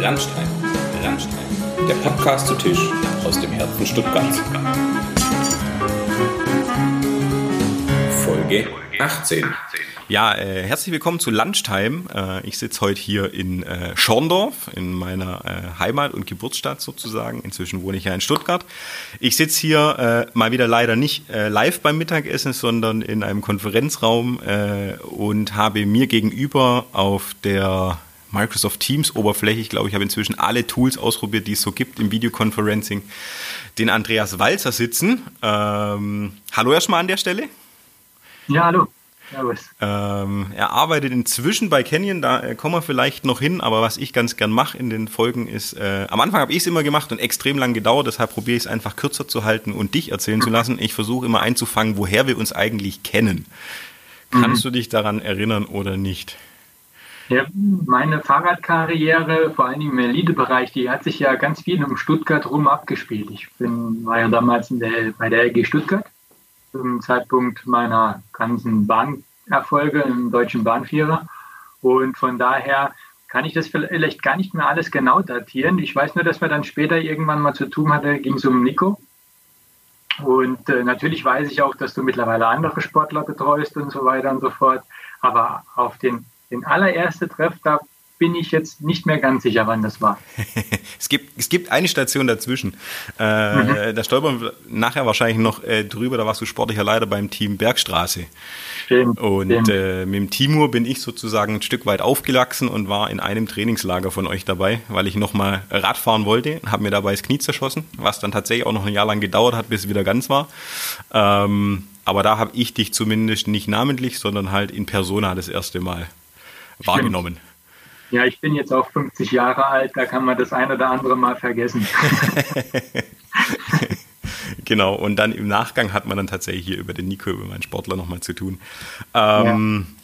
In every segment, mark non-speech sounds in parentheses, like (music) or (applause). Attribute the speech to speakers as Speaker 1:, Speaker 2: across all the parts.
Speaker 1: Landstein, Landstein, der Podcast zu Tisch aus dem Herzen Stuttgarts. Folge 18.
Speaker 2: Ja, äh, herzlich willkommen zu Lunchtime. Äh, ich sitze heute hier in äh, Schorndorf, in meiner äh, Heimat- und Geburtsstadt sozusagen. Inzwischen wohne ich ja in Stuttgart. Ich sitze hier äh, mal wieder leider nicht äh, live beim Mittagessen, sondern in einem Konferenzraum und habe mir gegenüber auf der Microsoft Teams Oberfläche, ich glaube, ich habe inzwischen alle Tools ausprobiert, die es so gibt im Videoconferencing, den Andreas Walzer sitzen. Ähm, hallo erstmal an der Stelle.
Speaker 3: Ja, hallo.
Speaker 2: Ähm, er arbeitet inzwischen bei Canyon, da äh, kommen wir vielleicht noch hin, aber was ich ganz gern mache in den Folgen ist, äh, am Anfang habe ich es immer gemacht und extrem lang gedauert, deshalb probiere ich es einfach kürzer zu halten und dich erzählen zu lassen. Ich versuche immer einzufangen, woher wir uns eigentlich kennen. Kannst mhm. du dich daran erinnern oder nicht?
Speaker 3: Ja, meine Fahrradkarriere, vor allem im Elitebereich, die hat sich ja ganz viel um Stuttgart rum abgespielt. Ich bin, war ja damals der, bei der LG Stuttgart zum Zeitpunkt meiner ganzen Bahnerfolge im deutschen Bahnvierer. Und von daher kann ich das vielleicht gar nicht mehr alles genau datieren. Ich weiß nur, dass wir dann später irgendwann mal zu tun hatten, ging es um Nico. Und äh, natürlich weiß ich auch, dass du mittlerweile andere Sportler betreust und so weiter und so fort. Aber auf den, den allerersten Treff, da bin ich jetzt nicht mehr ganz sicher, wann das war. (laughs)
Speaker 2: es, gibt, es gibt eine Station dazwischen. Äh, mhm. Da stolpern wir nachher wahrscheinlich noch äh, drüber. Da warst du sportlicher Leiter beim Team Bergstraße. Stimmt, und stimmt. Äh, mit dem Timur bin ich sozusagen ein Stück weit aufgewachsen und war in einem Trainingslager von euch dabei, weil ich nochmal Radfahren wollte. Habe mir dabei das Knie zerschossen, was dann tatsächlich auch noch ein Jahr lang gedauert hat, bis es wieder ganz war. Ähm, aber da habe ich dich zumindest nicht namentlich, sondern halt in Persona das erste Mal (laughs) wahrgenommen.
Speaker 3: Ja, ich bin jetzt auch 50 Jahre alt, da kann man das ein oder andere mal vergessen. (laughs) (laughs)
Speaker 2: genau, und dann im Nachgang hat man dann tatsächlich hier über den Nico, über meinen Sportler nochmal zu tun. Ähm, ja.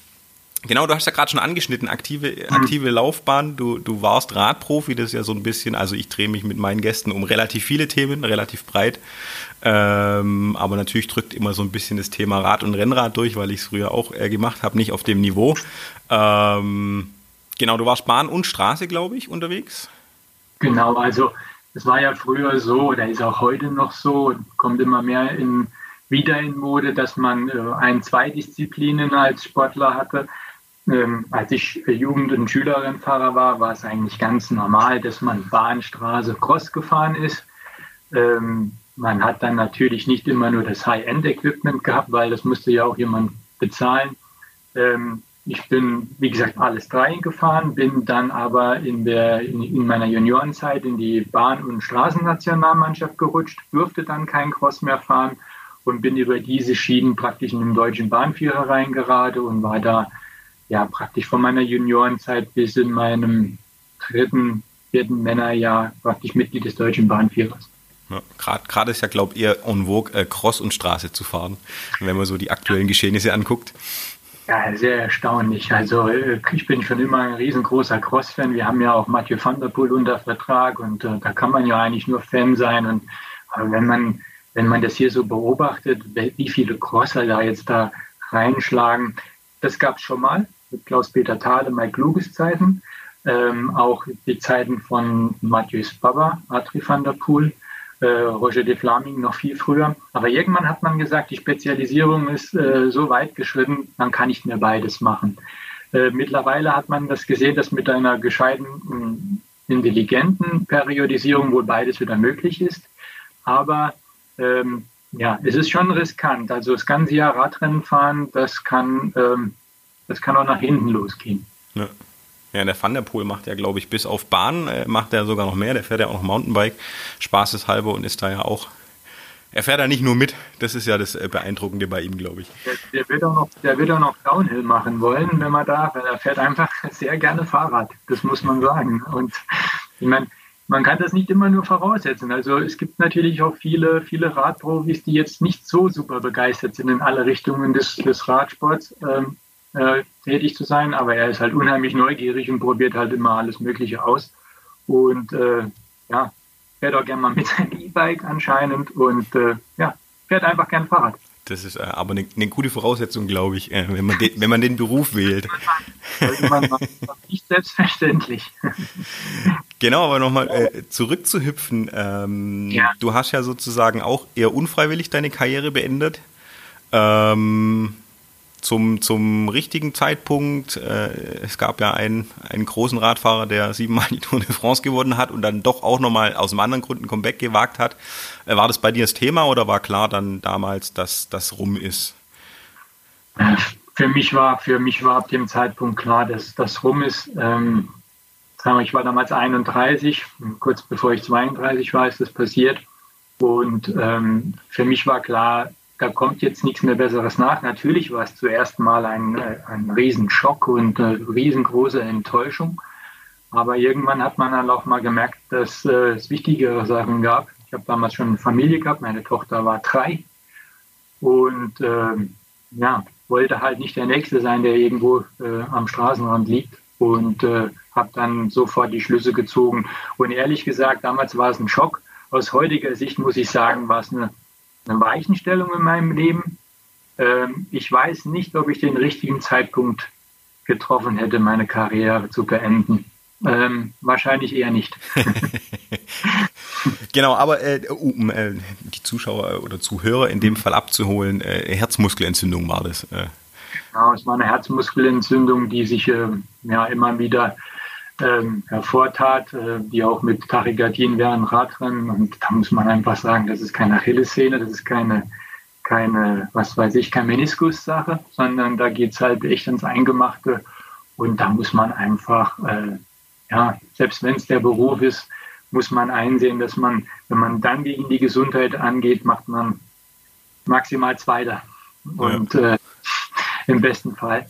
Speaker 2: Genau, du hast ja gerade schon angeschnitten, aktive, aktive. Laufbahn. Du, du warst Radprofi, das ist ja so ein bisschen, also ich drehe mich mit meinen Gästen um relativ viele Themen, relativ breit. Ähm, aber natürlich drückt immer so ein bisschen das Thema Rad und Rennrad durch, weil ich es früher auch äh, gemacht habe, nicht auf dem Niveau. Ähm, Genau, du warst Bahn und Straße, glaube ich, unterwegs.
Speaker 3: Genau, also es war ja früher so, oder ist auch heute noch so, kommt immer mehr in, wieder in Mode, dass man äh, ein, zwei Disziplinen als Sportler hatte. Ähm, als ich Jugend- und Schülerinnenfahrer war, war es eigentlich ganz normal, dass man Bahn, Straße, Cross gefahren ist. Ähm, man hat dann natürlich nicht immer nur das High-End-Equipment gehabt, weil das musste ja auch jemand bezahlen. Ähm, ich bin, wie gesagt, alles drei gefahren, bin dann aber in, der, in, in meiner Juniorenzeit in die Bahn- und Straßennationalmannschaft gerutscht, durfte dann kein Cross mehr fahren und bin über diese Schienen praktisch in den deutschen Bahnführer reingerade und war da ja praktisch von meiner Juniorenzeit bis in meinem dritten, vierten Männerjahr praktisch Mitglied des deutschen Bahnführers.
Speaker 2: Ja, Gerade ist ja, glaube ich, eher en vogue, äh, Cross und Straße zu fahren, wenn man so die aktuellen Geschehnisse anguckt.
Speaker 3: Ja, sehr erstaunlich. Also äh, ich bin schon immer ein riesengroßer Cross-Fan. Wir haben ja auch Mathieu van der Poel unter Vertrag und äh, da kann man ja eigentlich nur Fan sein. Und aber wenn man wenn man das hier so beobachtet, wie viele Crosser da jetzt da reinschlagen, das gab es schon mal mit Klaus-Peter Thale, Mike Kluges Zeiten, ähm, auch die Zeiten von Mathieu Baba, Adri van der Poel äh, Roger de Flaming noch viel früher. Aber irgendwann hat man gesagt, die Spezialisierung ist äh, so weit geschritten, man kann nicht mehr beides machen. Äh, mittlerweile hat man das gesehen, dass mit einer gescheiten, intelligenten Periodisierung wohl beides wieder möglich ist. Aber ähm, ja, es ist schon riskant. Also das ganze Jahr Radrennen fahren, das kann, ähm, das kann auch nach hinten losgehen.
Speaker 2: Ja. Ja, der Van der Poel macht ja, glaube ich, bis auf Bahn äh, macht er sogar noch mehr. Der fährt ja auch noch Mountainbike, spaßeshalber und ist da ja auch. Er fährt da nicht nur mit, das ist ja das äh, Beeindruckende bei ihm, glaube ich.
Speaker 3: Der, der, wird auch noch, der wird auch noch Downhill machen wollen, wenn man darf. Er fährt einfach sehr gerne Fahrrad, das muss man sagen. Und ich meine, man kann das nicht immer nur voraussetzen. Also es gibt natürlich auch viele, viele Radprofis, die jetzt nicht so super begeistert sind in alle Richtungen des, des Radsports. Ähm, äh, tätig zu sein, aber er ist halt unheimlich neugierig und probiert halt immer alles Mögliche aus. Und äh, ja, fährt auch gerne mal mit seinem E-Bike anscheinend und äh, ja, fährt einfach gern Fahrrad.
Speaker 2: Das ist äh, aber eine, eine, gute Voraussetzung, glaube ich, äh, wenn, man den, wenn man den Beruf wählt.
Speaker 3: nicht selbstverständlich.
Speaker 2: Genau, aber nochmal äh, zurückzuhüpfen. Ähm, ja. Du hast ja sozusagen auch eher unfreiwillig deine Karriere beendet. Ähm, zum, zum richtigen Zeitpunkt. Äh, es gab ja einen, einen großen Radfahrer, der siebenmal die Tour de France gewonnen hat und dann doch auch nochmal aus einem anderen Grund ein Comeback gewagt hat. Äh, war das bei dir das Thema oder war klar dann damals, dass das rum ist?
Speaker 3: Für mich war, für mich war ab dem Zeitpunkt klar, dass das rum ist. Ähm, ich war damals 31, kurz bevor ich 32 war, ist das passiert. Und ähm, für mich war klar, da kommt jetzt nichts mehr Besseres nach. Natürlich war es zuerst mal ein, äh, ein Riesenschock und eine riesengroße Enttäuschung. Aber irgendwann hat man dann auch mal gemerkt, dass äh, es wichtigere Sachen gab. Ich habe damals schon eine Familie gehabt, meine Tochter war drei und äh, ja, wollte halt nicht der Nächste sein, der irgendwo äh, am Straßenrand liegt und äh, habe dann sofort die Schlüsse gezogen. Und ehrlich gesagt, damals war es ein Schock. Aus heutiger Sicht muss ich sagen, war es eine eine Weichenstellung in meinem Leben. Ähm, ich weiß nicht, ob ich den richtigen Zeitpunkt getroffen hätte, meine Karriere zu beenden. Ähm, wahrscheinlich eher nicht. (laughs)
Speaker 2: genau, aber äh, um äh, die Zuschauer oder Zuhörer in dem Fall abzuholen, äh, Herzmuskelentzündung war das. Äh.
Speaker 3: Genau, es war eine Herzmuskelentzündung, die sich äh, ja immer wieder ähm, hervortat, äh, die auch mit Tachykardien während Radrennen. Und da muss man einfach sagen, das ist keine Achillessehne, das ist keine, keine, was weiß ich, keine Meniskus-Sache, sondern da geht's halt echt ins Eingemachte. Und da muss man einfach, äh, ja, selbst wenn es der Beruf ist, muss man einsehen, dass man, wenn man dann gegen die Gesundheit angeht, macht man maximal Zweiter. Und ja. äh, im besten Fall.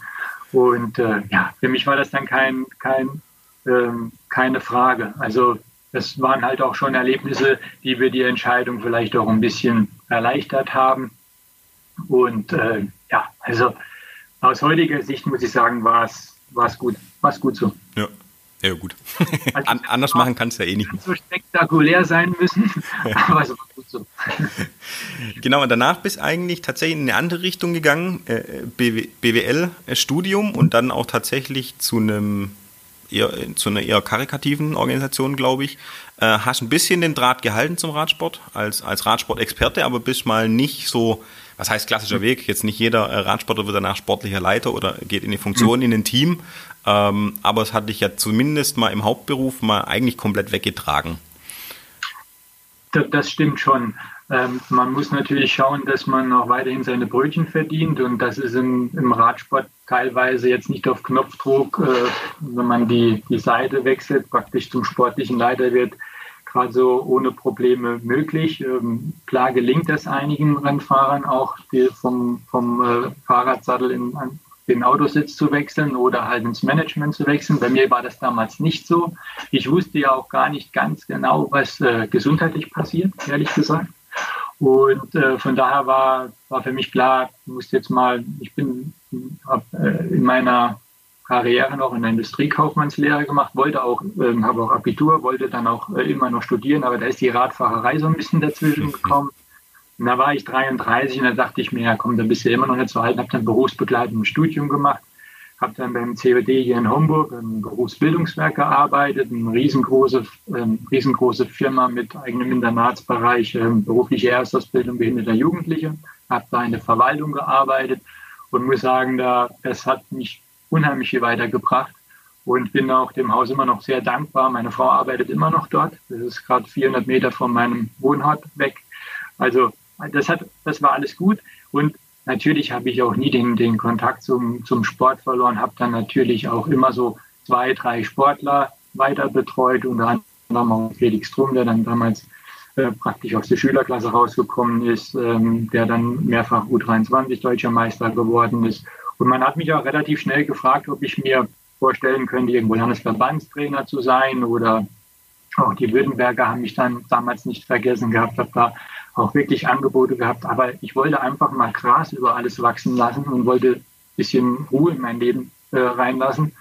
Speaker 3: Und äh, ja, für mich war das dann kein, kein ähm, keine Frage. Also das waren halt auch schon Erlebnisse, die wir die Entscheidung vielleicht auch ein bisschen erleichtert haben. Und äh, ja, also aus heutiger Sicht muss ich sagen, war es es gut, war es gut so.
Speaker 2: Ja. Ja, gut. Also (laughs) An, anders machen kann es ja eh nicht.
Speaker 3: So spektakulär sein müssen, (laughs) aber es war gut so. (laughs)
Speaker 2: Genau, und danach bist eigentlich tatsächlich in eine andere Richtung gegangen, äh, BWL-Studium und dann auch tatsächlich zu einem eher zu einer eher karikativen Organisation, glaube ich. Äh, hast ein bisschen den Draht gehalten zum Radsport als, als Radsport-Experte, aber bist mal nicht so, was heißt klassischer Weg? Jetzt nicht jeder äh, Radsportler wird danach sportlicher Leiter oder geht in die Funktion in ein Team. Ähm, aber es hat dich ja zumindest mal im Hauptberuf mal eigentlich komplett weggetragen.
Speaker 3: Das stimmt schon. Ähm, man muss natürlich schauen, dass man auch weiterhin seine Brötchen verdient und das ist im, im Radsport teilweise jetzt nicht auf Knopfdruck, äh, wenn man die, die Seite wechselt, praktisch zum sportlichen Leiter wird, gerade so ohne Probleme möglich. Ähm, klar gelingt das einigen Rennfahrern auch, vom, vom äh, Fahrradsattel in an den Autositz zu wechseln oder halt ins Management zu wechseln. Bei mir war das damals nicht so. Ich wusste ja auch gar nicht ganz genau, was äh, gesundheitlich passiert, ehrlich gesagt. Und äh, von daher war, war für mich klar, ich muss jetzt mal, ich bin hab, äh, in meiner Karriere noch in der Industriekaufmannslehre gemacht, wollte auch, äh, habe auch Abitur, wollte dann auch äh, immer noch studieren, aber da ist die Radfahrerei so ein bisschen dazwischen gekommen. Und da war ich 33 und da dachte ich mir, ja komm, da bist du immer noch nicht so alt, habe dann berufsbegleitendes Studium gemacht habe dann beim COD hier in Homburg im Berufsbildungswerk gearbeitet, eine riesengroße, ähm, riesengroße Firma mit eigenem Internatsbereich, ähm, berufliche Erstausbildung behinderter Jugendliche, habe da in der Verwaltung gearbeitet und muss sagen, da, das hat mich unheimlich viel weitergebracht und bin auch dem Haus immer noch sehr dankbar. Meine Frau arbeitet immer noch dort. Das ist gerade 400 Meter von meinem Wohnort weg. Also das hat, das war alles gut und Natürlich habe ich auch nie den, den Kontakt zum, zum Sport verloren, habe dann natürlich auch immer so zwei, drei Sportler weiter betreut, unter anderem auch Felix Strum, der dann damals äh, praktisch aus der Schülerklasse rausgekommen ist, ähm, der dann mehrfach U23 deutscher Meister geworden ist. Und man hat mich auch relativ schnell gefragt, ob ich mir vorstellen könnte, irgendwo Landesverbandstrainer zu sein oder auch die Württemberger haben mich dann damals nicht vergessen gehabt, habe da auch wirklich Angebote gehabt. Aber ich wollte einfach mal Gras über alles wachsen lassen und wollte ein bisschen Ruhe in mein Leben äh, reinlassen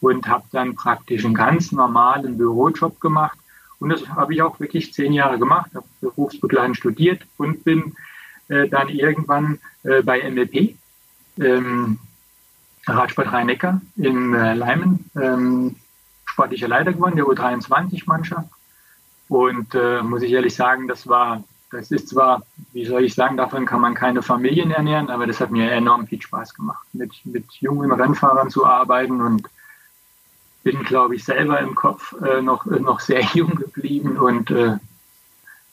Speaker 3: und habe dann praktisch einen ganz normalen Bürojob gemacht. Und das habe ich auch wirklich zehn Jahre gemacht, habe berufsbegleitend studiert und bin äh, dann irgendwann äh, bei MLP, ähm, Radsport Rhein-Neckar in äh, Leimen, ähm, sportlicher Leiter geworden, der U23-Mannschaft. Und äh, muss ich ehrlich sagen, das war, das ist zwar, wie soll ich sagen, davon kann man keine Familien ernähren, aber das hat mir enorm viel Spaß gemacht, mit, mit jungen Rennfahrern zu arbeiten und bin, glaube ich, selber im Kopf äh, noch, noch sehr (laughs) jung geblieben und äh,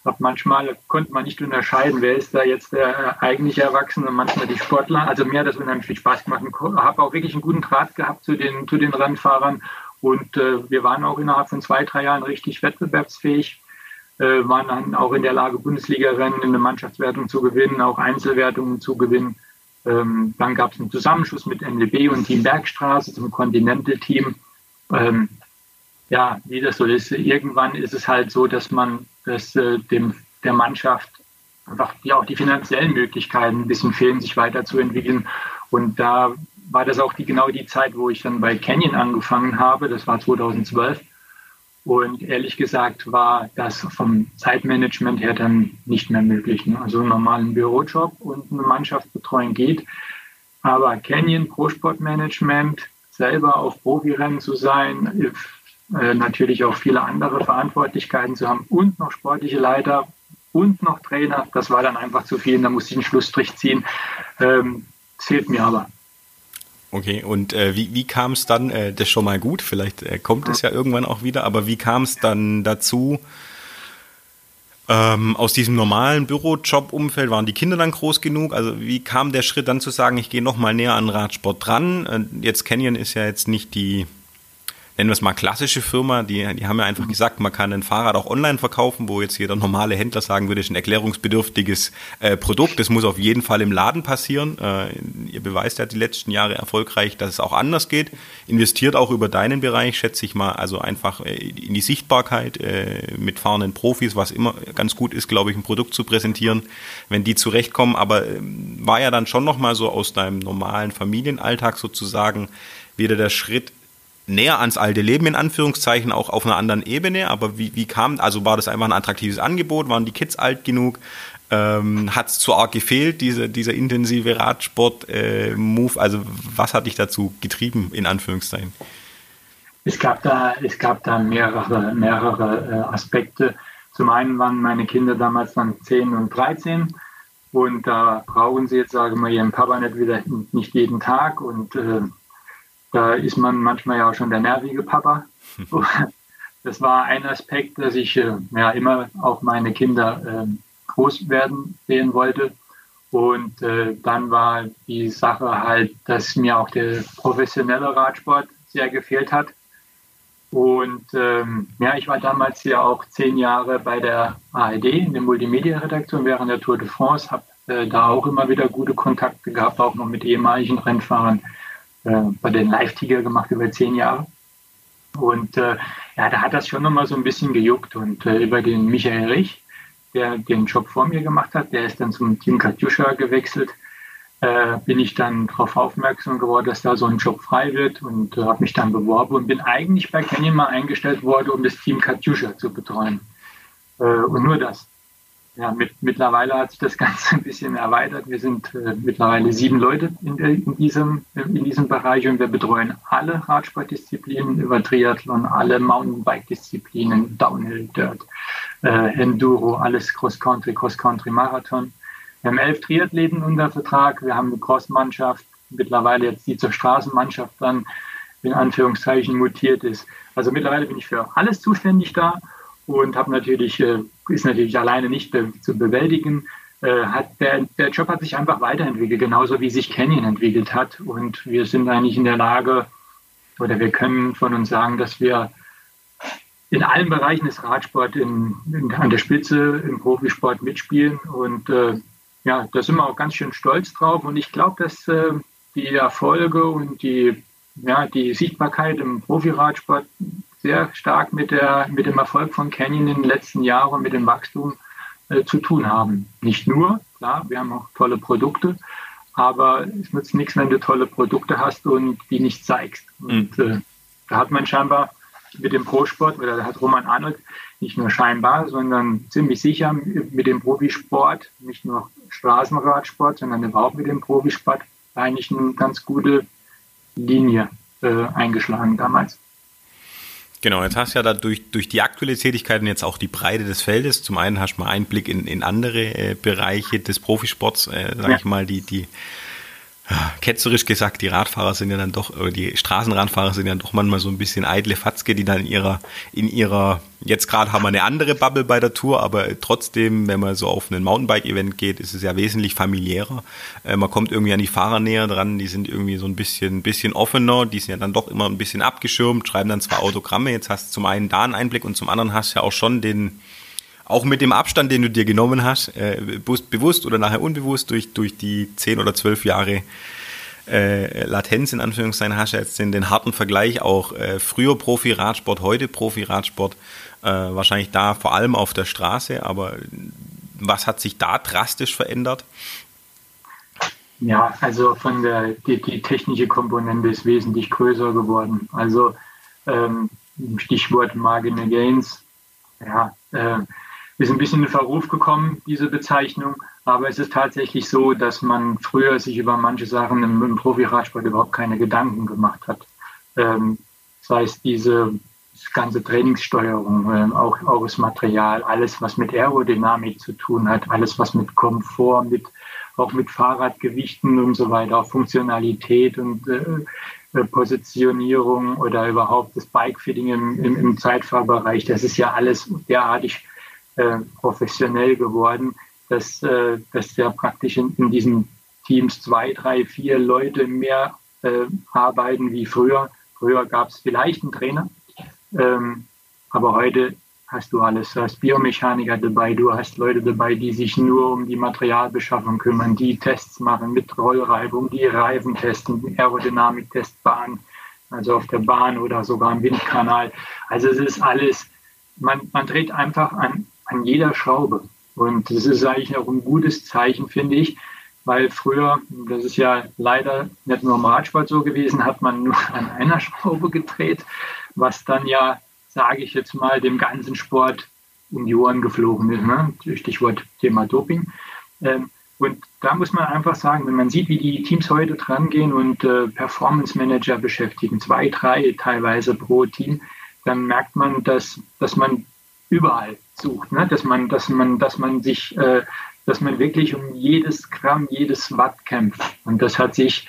Speaker 3: habe manchmal konnte man nicht unterscheiden, wer ist da jetzt der eigentliche Erwachsene und manchmal die Sportler. Also mir hat das unheimlich viel Spaß gemacht. Habe auch wirklich einen guten Draht gehabt zu den, zu den Rennfahrern und äh, wir waren auch innerhalb von zwei, drei Jahren richtig wettbewerbsfähig, äh, waren dann auch in der Lage, Bundesliga-Rennen in der Mannschaftswertung zu gewinnen, auch Einzelwertungen zu gewinnen. Ähm, dann gab es einen Zusammenschuss mit NLB und Team Bergstraße zum Continental-Team. Ähm, ja, wie das so ist, irgendwann ist es halt so, dass man dass äh, dem, der Mannschaft einfach ja auch die finanziellen Möglichkeiten ein bisschen fehlen, sich weiterzuentwickeln. Und da war das auch die, genau die Zeit, wo ich dann bei Canyon angefangen habe. Das war 2012. Und ehrlich gesagt war das vom Zeitmanagement her dann nicht mehr möglich. Ne? Also einen normalen Bürojob und eine Mannschaftsbetreuung geht. Aber Canyon Pro Sportmanagement, selber auf Profirennen zu sein, äh, natürlich auch viele andere Verantwortlichkeiten zu haben und noch sportliche Leiter und noch Trainer, das war dann einfach zu viel. Da musste ich einen Schlussstrich ziehen. Ähm, fehlt mir aber.
Speaker 2: Okay, und äh, wie, wie kam es dann, äh, das ist schon mal gut, vielleicht äh, kommt es ja irgendwann auch wieder, aber wie kam es dann dazu, ähm, aus diesem normalen Bürojob-Umfeld waren die Kinder dann groß genug? Also wie kam der Schritt dann zu sagen, ich gehe noch mal näher an Radsport dran? Äh, jetzt Canyon ist ja jetzt nicht die nennen wir es mal klassische Firma, die, die haben ja einfach gesagt, man kann ein Fahrrad auch online verkaufen, wo jetzt jeder normale Händler sagen würde, ist ein erklärungsbedürftiges äh, Produkt. Das muss auf jeden Fall im Laden passieren. Äh, ihr beweist ja die letzten Jahre erfolgreich, dass es auch anders geht. Investiert auch über deinen Bereich, schätze ich mal, also einfach äh, in die Sichtbarkeit äh, mit fahrenden Profis, was immer ganz gut ist, glaube ich, ein Produkt zu präsentieren, wenn die zurechtkommen. Aber äh, war ja dann schon nochmal so aus deinem normalen Familienalltag sozusagen wieder der Schritt, näher ans alte Leben in Anführungszeichen, auch auf einer anderen Ebene. Aber wie, wie kam, also war das einfach ein attraktives Angebot? Waren die Kids alt genug? Ähm, hat es zu arg gefehlt, diese, dieser intensive Radsport-Move? Äh, also was hat dich dazu getrieben, in Anführungszeichen?
Speaker 3: Es gab da, es gab da mehrere, mehrere äh, Aspekte. Zum einen waren meine Kinder damals dann 10 und 13 und da brauchen sie jetzt, sage ich mal, ihren Papa nicht wieder nicht jeden Tag und äh, da ist man manchmal ja auch schon der nervige Papa. (laughs) Das war ein Aspekt, dass ich äh, ja immer auch meine Kinder äh, groß werden sehen wollte. Und äh, dann war die Sache halt, dass mir auch der professionelle Radsport sehr gefehlt hat. Und ähm, ja, ich war damals ja auch zehn Jahre bei der ARD in der Multimedia-Redaktion während der Tour de France, habe äh, da auch immer wieder gute Kontakte gehabt, auch noch mit ehemaligen Rennfahrern bei den Live-Tiger gemacht über zehn Jahre. Und äh, ja, da hat das schon nochmal so ein bisschen gejuckt. Und äh, über den Michael Rich, der den Job vor mir gemacht hat, der ist dann zum Team Katjuscha gewechselt, äh, bin ich dann darauf aufmerksam geworden, dass da so ein Job frei wird und äh, habe mich dann beworben und bin eigentlich bei Canyon mal eingestellt worden, um das Team Katjuscha zu betreuen. Äh, und nur das ja, mit, mittlerweile hat sich das (laughs) Ganze ein bisschen erweitert. Wir sind äh, mittlerweile sieben Leute in, in, diesem, in diesem Bereich und wir betreuen alle Radsportdisziplinen über Triathlon, alle Mountainbike-Disziplinen, Downhill, Dirt, äh, Enduro, alles Cross-Country, Cross-Country, Marathon. Wir haben elf Triathleten unter Vertrag. Wir haben eine Cross-Mannschaft, mittlerweile jetzt die zur Straßenmannschaft dann in Anführungszeichen mutiert ist. Also mittlerweile bin ich für alles zuständig da und habe natürlich, äh, ist natürlich alleine nicht be zu bewältigen. Äh, hat der, der Job hat sich einfach weiterentwickelt, genauso wie sich Canyon entwickelt hat. Und wir sind eigentlich in der Lage, oder wir können von uns sagen, dass wir in allen Bereichen des Radsports in, in, an der Spitze im Profisport mitspielen. Und äh, ja, da sind wir auch ganz schön stolz drauf. Und ich glaube, dass äh, die Erfolge und die, ja, die Sichtbarkeit im Profiradsport sehr stark mit, der, mit dem Erfolg von Canyon in den letzten Jahren, mit dem Wachstum äh, zu tun haben. Nicht nur, klar, wir haben auch tolle Produkte, aber es nützt nichts, wenn du tolle Produkte hast und die nicht zeigst. Und mhm. äh, da hat man scheinbar mit dem Pro-Sport oder hat Roman Arnold nicht nur scheinbar, sondern ziemlich sicher mit dem Profisport, nicht nur Straßenradsport, sondern überhaupt mit dem Profisport eigentlich eine ganz gute Linie äh, eingeschlagen damals.
Speaker 2: Genau, jetzt hast du ja da durch, durch die aktuelle Tätigkeit und jetzt auch die Breite des Feldes, zum einen hast du mal Einblick in, in andere äh, Bereiche des Profisports, äh, sage ja. ich mal, die, die ketzerisch gesagt, die Radfahrer sind ja dann doch, die Straßenradfahrer sind ja doch manchmal so ein bisschen eitle Fatzke, die dann in ihrer, in ihrer, jetzt gerade haben wir eine andere Bubble bei der Tour, aber trotzdem, wenn man so auf ein Mountainbike-Event geht, ist es ja wesentlich familiärer. Äh, man kommt irgendwie an die Fahrer näher dran, die sind irgendwie so ein bisschen, bisschen offener, die sind ja dann doch immer ein bisschen abgeschirmt, schreiben dann zwar Autogramme, jetzt hast du zum einen da einen Einblick und zum anderen hast du ja auch schon den, auch mit dem Abstand, den du dir genommen hast, äh, bewusst oder nachher unbewusst durch, durch die zehn oder zwölf Jahre äh, Latenz in Anführungszeichen hast du jetzt den, den harten Vergleich auch äh, früher Profi-Radsport, heute Profi-Radsport, äh, wahrscheinlich da vor allem auf der Straße, aber was hat sich da drastisch verändert?
Speaker 3: Ja, also von der die, die technische Komponente ist wesentlich größer geworden. Also ähm, Stichwort Margin Gains, ja, äh, ist ein bisschen in Verruf gekommen, diese Bezeichnung. Aber es ist tatsächlich so, dass man früher sich über manche Sachen im, im Profi-Radsport überhaupt keine Gedanken gemacht hat. Ähm, das heißt, diese ganze Trainingssteuerung, äh, auch, auch das Material, alles, was mit Aerodynamik zu tun hat, alles, was mit Komfort, mit, auch mit Fahrradgewichten und so weiter, auch Funktionalität und äh, äh Positionierung oder überhaupt das Bikefitting im, im, im Zeitfahrbereich, das ist ja alles derartig äh, professionell geworden, dass, äh, dass ja praktisch in, in, diesen Teams zwei, drei, vier Leute mehr äh, arbeiten wie früher. Früher gab es vielleicht einen Trainer, ähm, aber heute hast du alles. Du hast Biomechaniker dabei, du hast Leute dabei, die sich nur um die Materialbeschaffung kümmern, die Tests machen mit Rollreibung, die Reifen testen, Aerodynamik-Testbahn, also auf der Bahn oder sogar im Windkanal. Also es ist alles, man, man dreht einfach an an jeder Schraube. Und das ist eigentlich auch ein gutes Zeichen, finde ich, weil früher, das ist ja leider nicht nur im Radsport so gewesen, hat man nur (laughs) an einer Schraube gedreht, was dann ja, sage ich jetzt mal, dem ganzen Sport um die Ohren geflogen ist. Ne? Stichwort Thema Doping. Ähm, und da muss man einfach sagen, wenn man sieht, wie die Teams heute dran gehen und äh, Performance Manager beschäftigen, zwei, drei teilweise pro Team, dann merkt man, dass, dass man überall sucht, ne? dass man, dass man, dass man sich, äh, dass man wirklich um jedes Gramm, jedes Watt kämpft. Und das hat sich,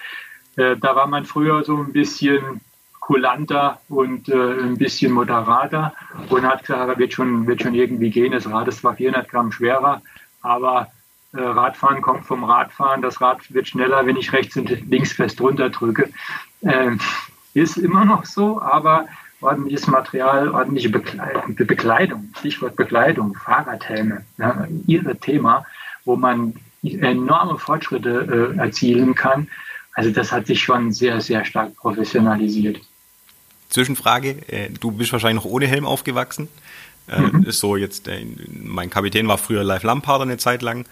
Speaker 3: äh, da war man früher so ein bisschen kulanter und äh, ein bisschen moderater und hat gesagt, wird schon, wird schon irgendwie gehen. Das Rad ist zwar 400 Gramm schwerer, aber äh, Radfahren kommt vom Radfahren. Das Rad wird schneller, wenn ich rechts und links fest runterdrücke. Ähm, ist immer noch so, aber ordentliches Material, ordentliche Bekleidung, Stichwort Bekleidung, Fahrradhelme, ja, ihre Thema, wo man enorme Fortschritte äh, erzielen kann. Also das hat sich schon sehr, sehr stark professionalisiert.
Speaker 2: Zwischenfrage, äh, du bist wahrscheinlich noch ohne Helm aufgewachsen. Äh, mhm. Ist so jetzt, äh, mein Kapitän war früher Live Lampard eine Zeit lang.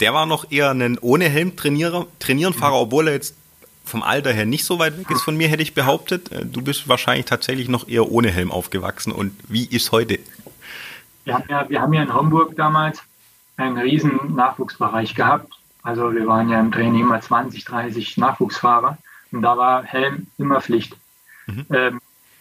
Speaker 2: Der war noch eher ein ohne Helm Trainierer, Trainierenfahrer, obwohl er jetzt vom Alter her nicht so weit weg ist von mir, hätte ich behauptet. Äh, du bist wahrscheinlich tatsächlich noch eher ohne Helm aufgewachsen. Und wie ist heute?
Speaker 3: Wir haben ja, wir haben ja in Homburg damals einen riesen Nachwuchsbereich gehabt. Also wir waren ja im Training immer 20, 30 Nachwuchsfahrer und da war Helm immer Pflicht. Mhm. Ähm,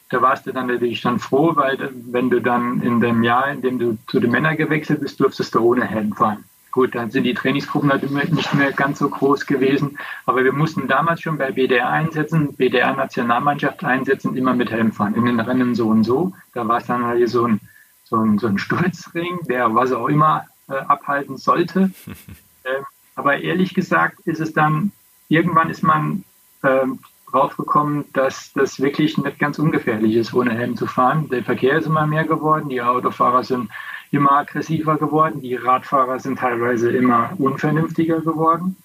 Speaker 3: da warst du dann natürlich dann froh, weil wenn du dann in dem Jahr, in dem du zu den Männern gewechselt bist, durftest du ohne Helm fahren. Gut, dann sind die Trainingsgruppen halt nicht mehr ganz so groß gewesen. Aber wir mussten damals schon bei BDR einsetzen, BDR-Nationalmannschaft einsetzen, immer mit Helm fahren. In den Rennen so und so. Da war es dann halt so ein, so ein, so ein Sturzring, der was auch immer äh, abhalten sollte. (laughs) ähm, aber ehrlich gesagt ist es dann, irgendwann ist man ähm, draufgekommen, dass das wirklich nicht ganz ungefährlich ist, ohne Helm zu fahren. Der Verkehr ist immer mehr geworden, die Autofahrer sind immer aggressiver geworden. Die Radfahrer sind teilweise immer unvernünftiger geworden.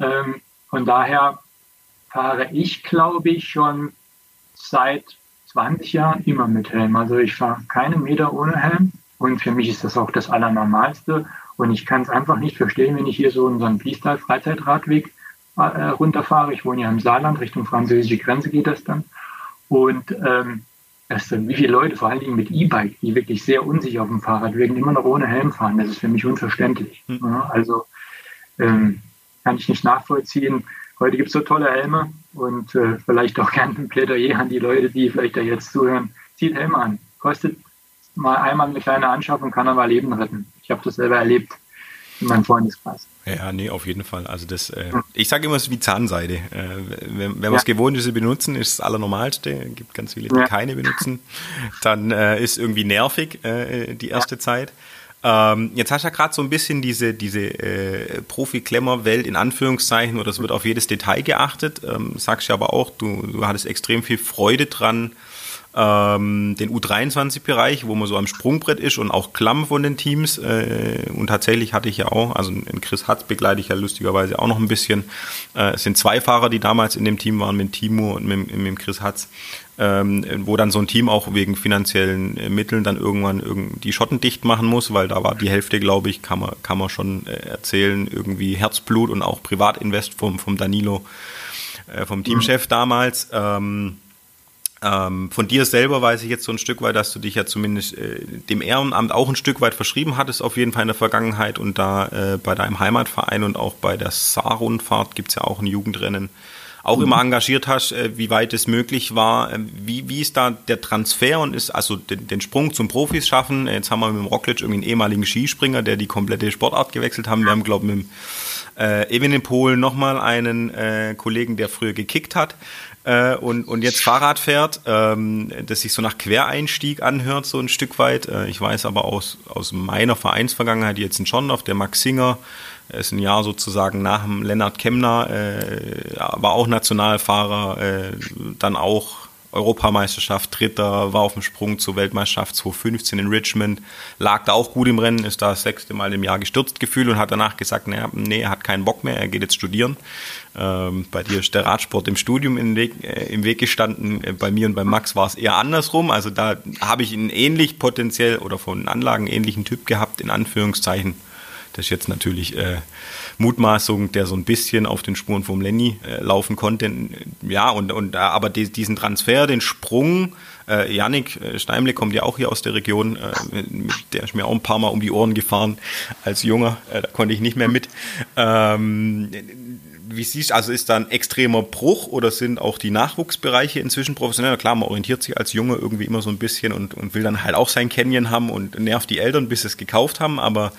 Speaker 3: Ähm, von daher fahre ich, glaube ich, schon seit 20 Jahren immer mit Helm. Also ich fahre keinen Meter ohne Helm und für mich ist das auch das Allernormalste. Und ich kann es einfach nicht verstehen, wenn ich hier so unseren Fließteil-Freizeitradweg äh, runterfahre. Ich wohne ja im Saarland, Richtung französische Grenze geht das dann. Und ähm, dass wie viele Leute, vor allen Dingen mit E-Bike, die wirklich sehr unsicher auf dem Fahrrad wirken, immer noch ohne Helm fahren. Das ist für mich unverständlich. Mhm. Ja, also ähm, kann ich nicht nachvollziehen. Heute gibt es so tolle Helme und äh, vielleicht auch gerne ein (laughs) Plädoyer an die Leute, die vielleicht da jetzt zuhören. Zieht Helme an. Kostet mal einmal eine kleine Anschaffung, kann aber Leben retten. Ich habe das selber erlebt in meinem Freundeskreis.
Speaker 2: Ja, nee, auf jeden Fall. Also das, äh, ich sage immer, es ist wie Zahnseide. Äh, wenn wenn man es gewohnt ist, sie benutzen, ist das Allernormalste. Es gibt ganz viele, die ja. keine benutzen. Dann äh, ist irgendwie nervig äh, die erste ja. Zeit. Ähm, jetzt hast du ja gerade so ein bisschen diese, diese äh, Profi-Klemmer-Welt in Anführungszeichen, oder es wird auf jedes Detail geachtet. Ähm, sagst ja aber auch, du, du hattest extrem viel Freude dran, ähm, den U23-Bereich, wo man so am Sprungbrett ist und auch Klamm von den Teams. Äh, und tatsächlich hatte ich ja auch, also in Chris Hatz begleite ich ja lustigerweise auch noch ein bisschen. Äh, es sind zwei Fahrer, die damals in dem Team waren, mit Timo und mit, mit Chris Hatz. Ähm, wo dann so ein Team auch wegen finanziellen äh, Mitteln dann irgendwann irgend die Schotten dicht machen muss, weil da war die Hälfte, glaube ich, kann man, kann man schon äh, erzählen, irgendwie Herzblut und auch Privatinvest vom, vom Danilo, äh, vom Teamchef damals. Ähm, ähm, von dir selber weiß ich jetzt so ein Stück weit, dass du dich ja zumindest äh, dem Ehrenamt auch ein Stück weit verschrieben hattest, auf jeden Fall in der Vergangenheit und da äh, bei deinem Heimatverein und auch bei der Saarrundfahrt gibt es ja auch ein Jugendrennen, auch mhm. immer engagiert hast, äh, wie weit es möglich war. Äh, wie, wie ist da der Transfer und ist also den, den Sprung zum Profis schaffen? Jetzt haben wir mit dem Rockledge irgendwie einen ehemaligen Skispringer, der die komplette Sportart gewechselt haben. Wir haben, glaube ich, mit dem äh, Evin in Polen nochmal einen äh, Kollegen, der früher gekickt hat äh, und, und jetzt Fahrrad fährt, ähm, das sich so nach Quereinstieg anhört, so ein Stück weit. Äh, ich weiß aber aus, aus meiner Vereinsvergangenheit jetzt in Schondorf, der Max Singer, er ist ein Jahr sozusagen nach dem Lennart Kemner, äh, aber auch Nationalfahrer, äh, dann auch Europameisterschaft, Dritter, war auf dem Sprung zur Weltmeisterschaft 2015 in Richmond, lag da auch gut im Rennen, ist da das sechste Mal im Jahr gestürzt gefühlt und hat danach gesagt, naja, nee, er hat keinen Bock mehr, er geht jetzt studieren. Ähm, bei dir ist der Radsport im Studium im Weg, äh, im Weg gestanden, äh, bei mir und bei Max war es eher andersrum, also da habe ich einen ähnlich potenziell oder von Anlagen ähnlichen Typ gehabt, in Anführungszeichen. Das ist jetzt natürlich äh, Mutmaßung, der so ein bisschen auf den Spuren vom Lenny äh, laufen konnte. Ja, und, und äh, aber die, diesen Transfer, den Sprung, äh, Janik äh, Steimle kommt ja auch hier aus der Region, äh, der ist mir auch ein paar Mal um die Ohren gefahren als Junger, äh, da konnte ich nicht mehr mit. Ähm, wie siehst du, also ist da ein extremer Bruch oder sind auch die Nachwuchsbereiche inzwischen professionell? Klar, man orientiert sich als Junge irgendwie immer so ein bisschen und, und will dann halt auch sein Canyon haben und nervt die Eltern, bis sie es gekauft haben, aber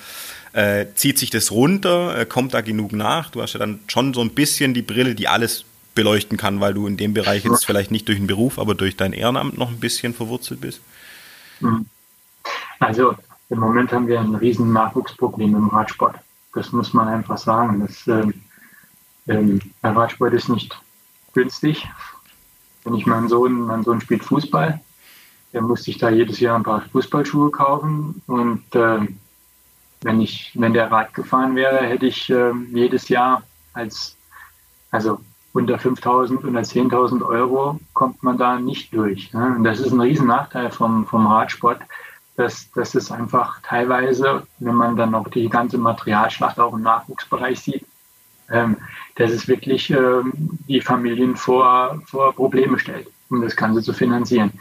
Speaker 2: äh, zieht sich das runter, äh, kommt da genug nach. Du hast ja dann schon so ein bisschen die Brille, die alles beleuchten kann, weil du in dem Bereich jetzt vielleicht nicht durch den Beruf, aber durch dein Ehrenamt noch ein bisschen verwurzelt bist.
Speaker 3: Mhm. Also im Moment haben wir ein riesen Nachwuchsproblem im Radsport. Das muss man einfach sagen. Das, ähm, ähm, der Radsport ist nicht günstig. Wenn ich meinen Sohn, mein Sohn spielt Fußball, der muss sich da jedes Jahr ein paar Fußballschuhe kaufen und ähm, wenn ich, wenn der Rad gefahren wäre, hätte ich äh, jedes Jahr als, also unter 5.000, unter 10.000 Euro kommt man da nicht durch. Ne? Und das ist ein riesen Nachteil vom, vom Radsport, dass, dass es einfach teilweise, wenn man dann auch die ganze Materialschlacht auch im Nachwuchsbereich sieht, ähm, dass es wirklich ähm, die Familien vor, vor Probleme stellt, um das Ganze zu finanzieren.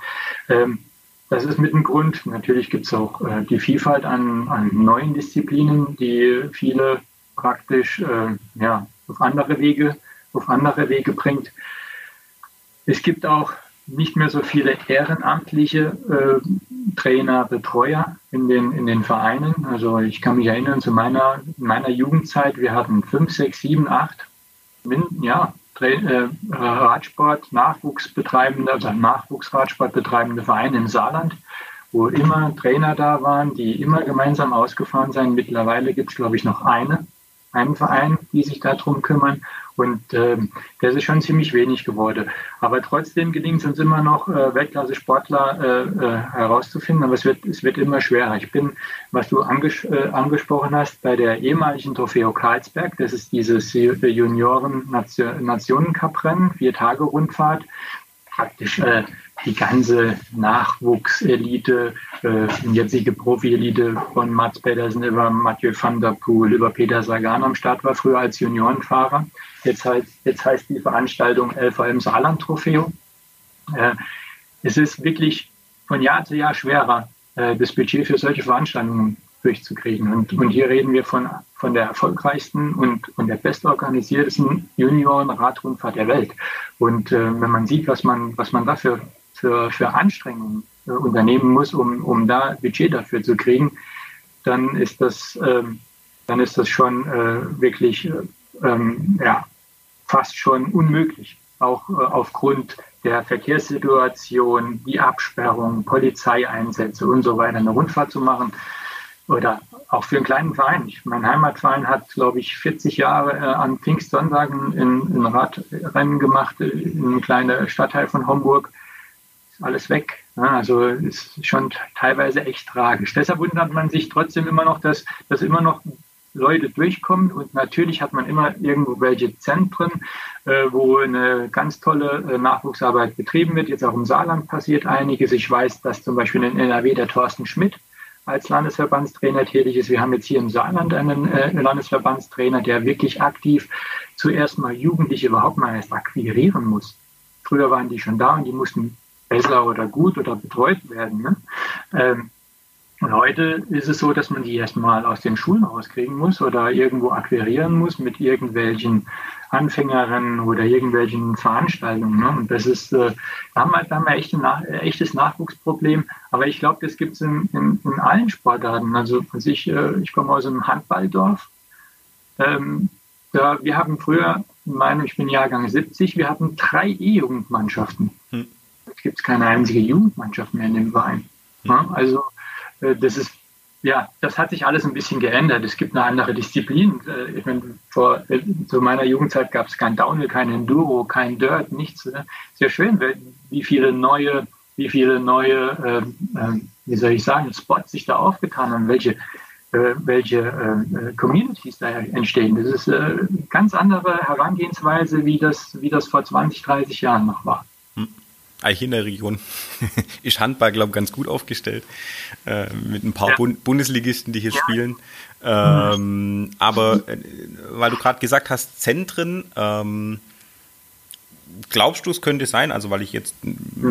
Speaker 3: Ähm, das ist mit ein Grund. Natürlich gibt es auch äh, die Vielfalt an, an, neuen Disziplinen, die viele praktisch äh, ja, auf andere Wege, auf andere Wege bringt. Es gibt auch nicht mehr so viele ehrenamtliche äh, Trainer, Betreuer in den, in den Vereinen. Also ich kann mich erinnern zu meiner, meiner Jugendzeit, wir hatten fünf, sechs, sieben, acht, ja, äh, Radsport, Nachwuchsbetreibende, also Nachwuchsradsport betreibende Vereine im Saarland, wo immer Trainer da waren, die immer gemeinsam ausgefahren sind. Mittlerweile gibt es, glaube ich, noch eine, einen Verein, die sich darum kümmern. Und ähm, das ist schon ziemlich wenig geworden. Aber trotzdem gelingt es uns immer noch, äh, Weltklasse-Sportler äh, äh, herauszufinden. Aber es wird, es wird immer schwerer. Ich bin, was du anges äh, angesprochen hast, bei der ehemaligen Trofeo Karlsberg, das ist dieses Junioren-Nationen-Cup-Rennen, Vier-Tage-Rundfahrt, praktisch äh, die ganze Nachwuchselite, äh, jetzige Profi-Elite von Mats Pedersen über Mathieu van der Poel, über Peter Sagan am Start war, früher als Juniorenfahrer. Jetzt heißt, jetzt heißt die Veranstaltung LVM Saarland Trofeo. Äh, es ist wirklich von Jahr zu Jahr schwerer, äh, das Budget für solche Veranstaltungen durchzukriegen. Und, und hier reden wir von, von der erfolgreichsten und, und der bestorganisiertesten Junioren-Radrundfahrt der Welt. Und äh, wenn man sieht, was man, was man dafür für, für Anstrengungen äh, unternehmen muss, um, um da Budget dafür zu kriegen, dann ist das, ähm, dann ist das schon äh, wirklich ähm, ja, fast schon unmöglich. Auch äh, aufgrund der Verkehrssituation, die Absperrung, Polizeieinsätze und so weiter eine Rundfahrt zu machen. Oder auch für einen kleinen Verein. mein Heimatverein hat, glaube ich, 40 Jahre äh, an Pfingstsonntagen ein, ein Radrennen gemacht in einem kleinen Stadtteil von Homburg. Ist alles weg. Ja, also ist schon teilweise echt tragisch. Deshalb wundert man sich trotzdem immer noch, dass, dass immer noch Leute durchkommen. Und natürlich hat man immer irgendwo welche Zentren, äh, wo eine ganz tolle äh, Nachwuchsarbeit betrieben wird. Jetzt auch im Saarland passiert einiges. Ich weiß, dass zum Beispiel in NRW der Thorsten Schmidt als Landesverbandstrainer tätig ist. Wir haben jetzt hier im Saarland einen äh, Landesverbandstrainer, der wirklich aktiv zuerst mal Jugendliche überhaupt mal erst akquirieren muss. Früher waren die schon da und die mussten besser oder gut oder betreut werden. Ne? Ähm, und heute ist es so, dass man die erstmal aus den Schulen rauskriegen muss oder irgendwo akquirieren muss mit irgendwelchen Anfängerinnen oder irgendwelchen Veranstaltungen. Ne? Und das ist, äh, da haben wir, da haben wir echt ein äh, echtes Nachwuchsproblem. Aber ich glaube, das gibt es in, in, in, allen Sportarten. Also, also ich, äh, ich komme aus einem Handballdorf. Ähm, da, wir haben früher, ich meine, ich bin Jahrgang 70, wir hatten drei E-Jugendmannschaften. Hm. Jetzt gibt es keine einzige Jugendmannschaft mehr in dem Verein. Hm. Ja? Also das ist ja, das hat sich alles ein bisschen geändert. Es gibt eine andere Disziplin. Äh, ich meine, vor äh, zu meiner Jugendzeit gab es kein Downhill, kein Enduro, kein Dirt, nichts. Sehr schön, wie viele neue, wie viele neue, äh, wie soll ich sagen, Spots sich da aufgetan haben, welche, äh, welche äh, Communities da entstehen. Das ist eine ganz andere Herangehensweise, wie das, wie das vor 20, 30 Jahren noch war
Speaker 2: eigentlich in der Region (laughs) ist Handball, glaube ich, ganz gut aufgestellt. Äh, mit ein paar ja. Bund Bundesligisten, die hier ja. spielen. Ähm, aber äh, weil du gerade gesagt hast, Zentren, ähm, glaubst du, es könnte sein, also weil ich jetzt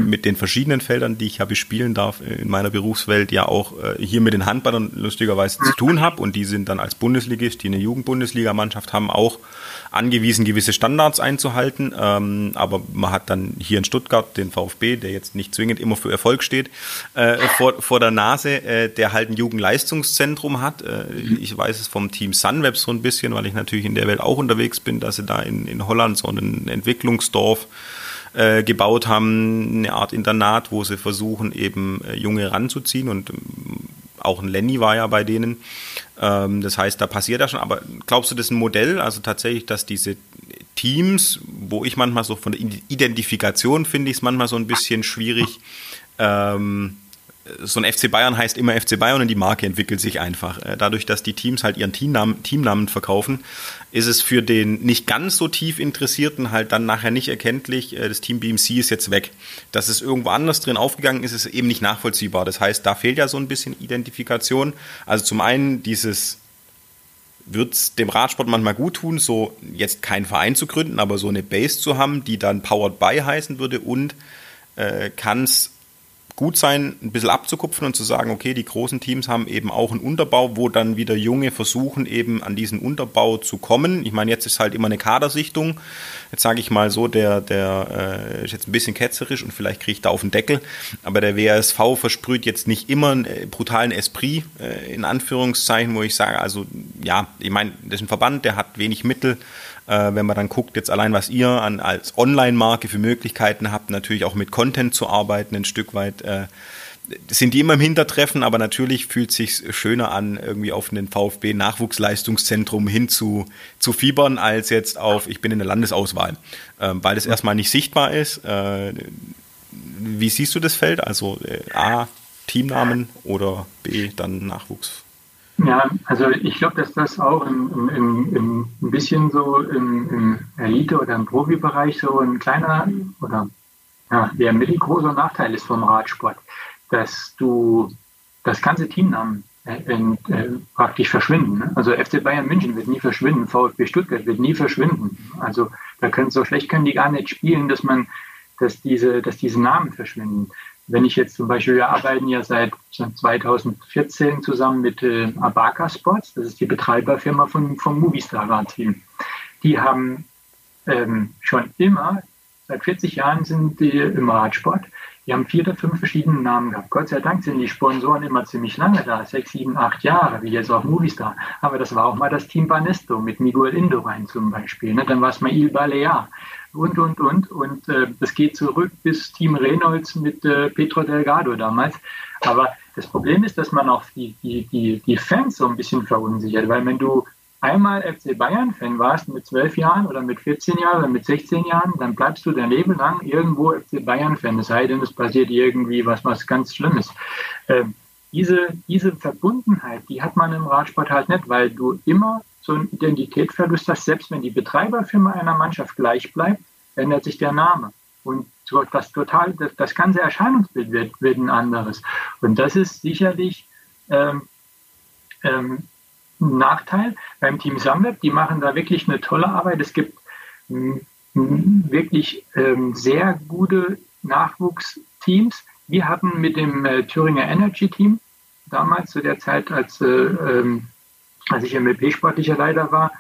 Speaker 2: mit den verschiedenen Feldern, die ich ja bespielen darf in meiner Berufswelt, ja auch äh, hier mit den Handballern lustigerweise zu tun habe und die sind dann als Bundesligist, die eine Jugendbundesligamannschaft haben, auch angewiesen, gewisse Standards einzuhalten. Ähm, aber man hat dann hier in Stuttgart den VfB, der jetzt nicht zwingend immer für Erfolg steht, äh, vor, vor der Nase, äh, der halt ein Jugendleistungszentrum hat. Äh, ich weiß es vom Team Sunweb so ein bisschen, weil ich natürlich in der Welt auch unterwegs bin, dass sie da in, in Holland so ein Entwicklungsdorf äh, gebaut haben, eine Art Internat, wo sie versuchen, eben äh, Junge ranzuziehen und ähm, auch ein Lenny war ja bei denen. Ähm, das heißt, da passiert ja schon. Aber glaubst du, das ist ein Modell? Also tatsächlich, dass diese Teams, wo ich manchmal so von der Identifikation finde ich es manchmal so ein bisschen schwierig, ähm, so ein FC Bayern heißt immer FC Bayern und die Marke entwickelt sich einfach. Äh, dadurch, dass die Teams halt ihren Teamnamen, Teamnamen verkaufen, ist es für den nicht ganz so tief Interessierten halt dann nachher nicht erkenntlich, äh, das Team BMC ist jetzt weg. Dass es irgendwo anders drin aufgegangen ist, ist eben nicht nachvollziehbar. Das heißt, da fehlt ja so ein bisschen Identifikation. Also zum einen dieses wird es dem Radsport manchmal gut tun, so jetzt keinen Verein zu gründen, aber so eine Base zu haben, die dann Powered by heißen würde und äh, kann es gut sein, ein bisschen abzukupfen und zu sagen, okay, die großen Teams haben eben auch einen Unterbau, wo dann wieder Junge versuchen, eben an diesen Unterbau zu kommen. Ich meine, jetzt ist halt immer eine Kadersichtung. Jetzt sage ich mal so, der, der äh, ist jetzt ein bisschen ketzerisch und vielleicht kriege ich da auf den Deckel, aber der WSV versprüht jetzt nicht immer einen äh, brutalen Esprit, äh, in Anführungszeichen, wo ich sage, also ja, ich meine, das ist ein Verband, der hat wenig Mittel, äh, wenn man dann guckt, jetzt allein, was ihr an, als Online-Marke für Möglichkeiten habt, natürlich auch mit Content zu arbeiten, ein Stück weit, äh, sind die immer im Hintertreffen, aber natürlich fühlt es sich schöner an, irgendwie auf einen VfB-Nachwuchsleistungszentrum hin zu, zu fiebern, als jetzt auf, ich bin in der Landesauswahl, ähm, weil das erstmal nicht sichtbar ist. Äh, wie siehst du das Feld? Also äh, A, Teamnamen oder B, dann Nachwuchs?
Speaker 3: Ja, also ich glaube, dass das auch im, im, im, ein bisschen so im, Elite- oder im Profibereich so ein kleiner oder ja, der mittelgroßer Nachteil ist vom Radsport, dass du das ganze Teamnamen äh, äh, praktisch verschwinden. Ne? Also FC Bayern München wird nie verschwinden, VfB Stuttgart wird nie verschwinden. Also da können so schlecht können die gar nicht spielen, dass man, dass diese, dass diese Namen verschwinden. Wenn ich jetzt zum Beispiel, wir arbeiten ja seit 2014 zusammen mit äh, Abaca Sports, das ist die Betreiberfirma von, vom Movistar-Team. Die haben ähm, schon immer, seit 40 Jahren sind die im Radsport, die haben vier oder fünf verschiedene Namen gehabt. Gott sei Dank sind die Sponsoren immer ziemlich lange da, sechs, sieben, acht Jahre, wie jetzt auch Movistar. Aber das war auch mal das Team Banesto mit Miguel Indurain zum Beispiel. Ne? Dann war es mal Il Balea und, und, und. Und äh, das geht zurück bis Team Reynolds mit äh, Petro Delgado damals. Aber das Problem ist, dass man auch die, die, die, die Fans so ein bisschen verunsichert, weil wenn du einmal FC Bayern-Fan warst mit zwölf Jahren oder mit 14 Jahren oder mit 16 Jahren, dann bleibst du dein Leben lang irgendwo FC Bayern-Fan. Es sei denn, es passiert irgendwie was, was ganz Schlimmes. Ähm, diese, diese Verbundenheit, die hat man im Radsport halt nicht, weil du immer so einen Identitätsverlust hast. Selbst wenn die Betreiberfirma einer Mannschaft gleich bleibt, ändert sich der Name. Und das total, das, das ganze Erscheinungsbild wird, wird ein anderes. Und das ist sicherlich ähm, ähm, Nachteil beim Team Samweb. Die machen da wirklich eine tolle Arbeit. Es gibt wirklich ähm, sehr gute Nachwuchsteams. Wir hatten mit dem äh, Thüringer Energy Team damals zu der Zeit, als, äh, ähm, als ich MLP-sportlicher Leiter war,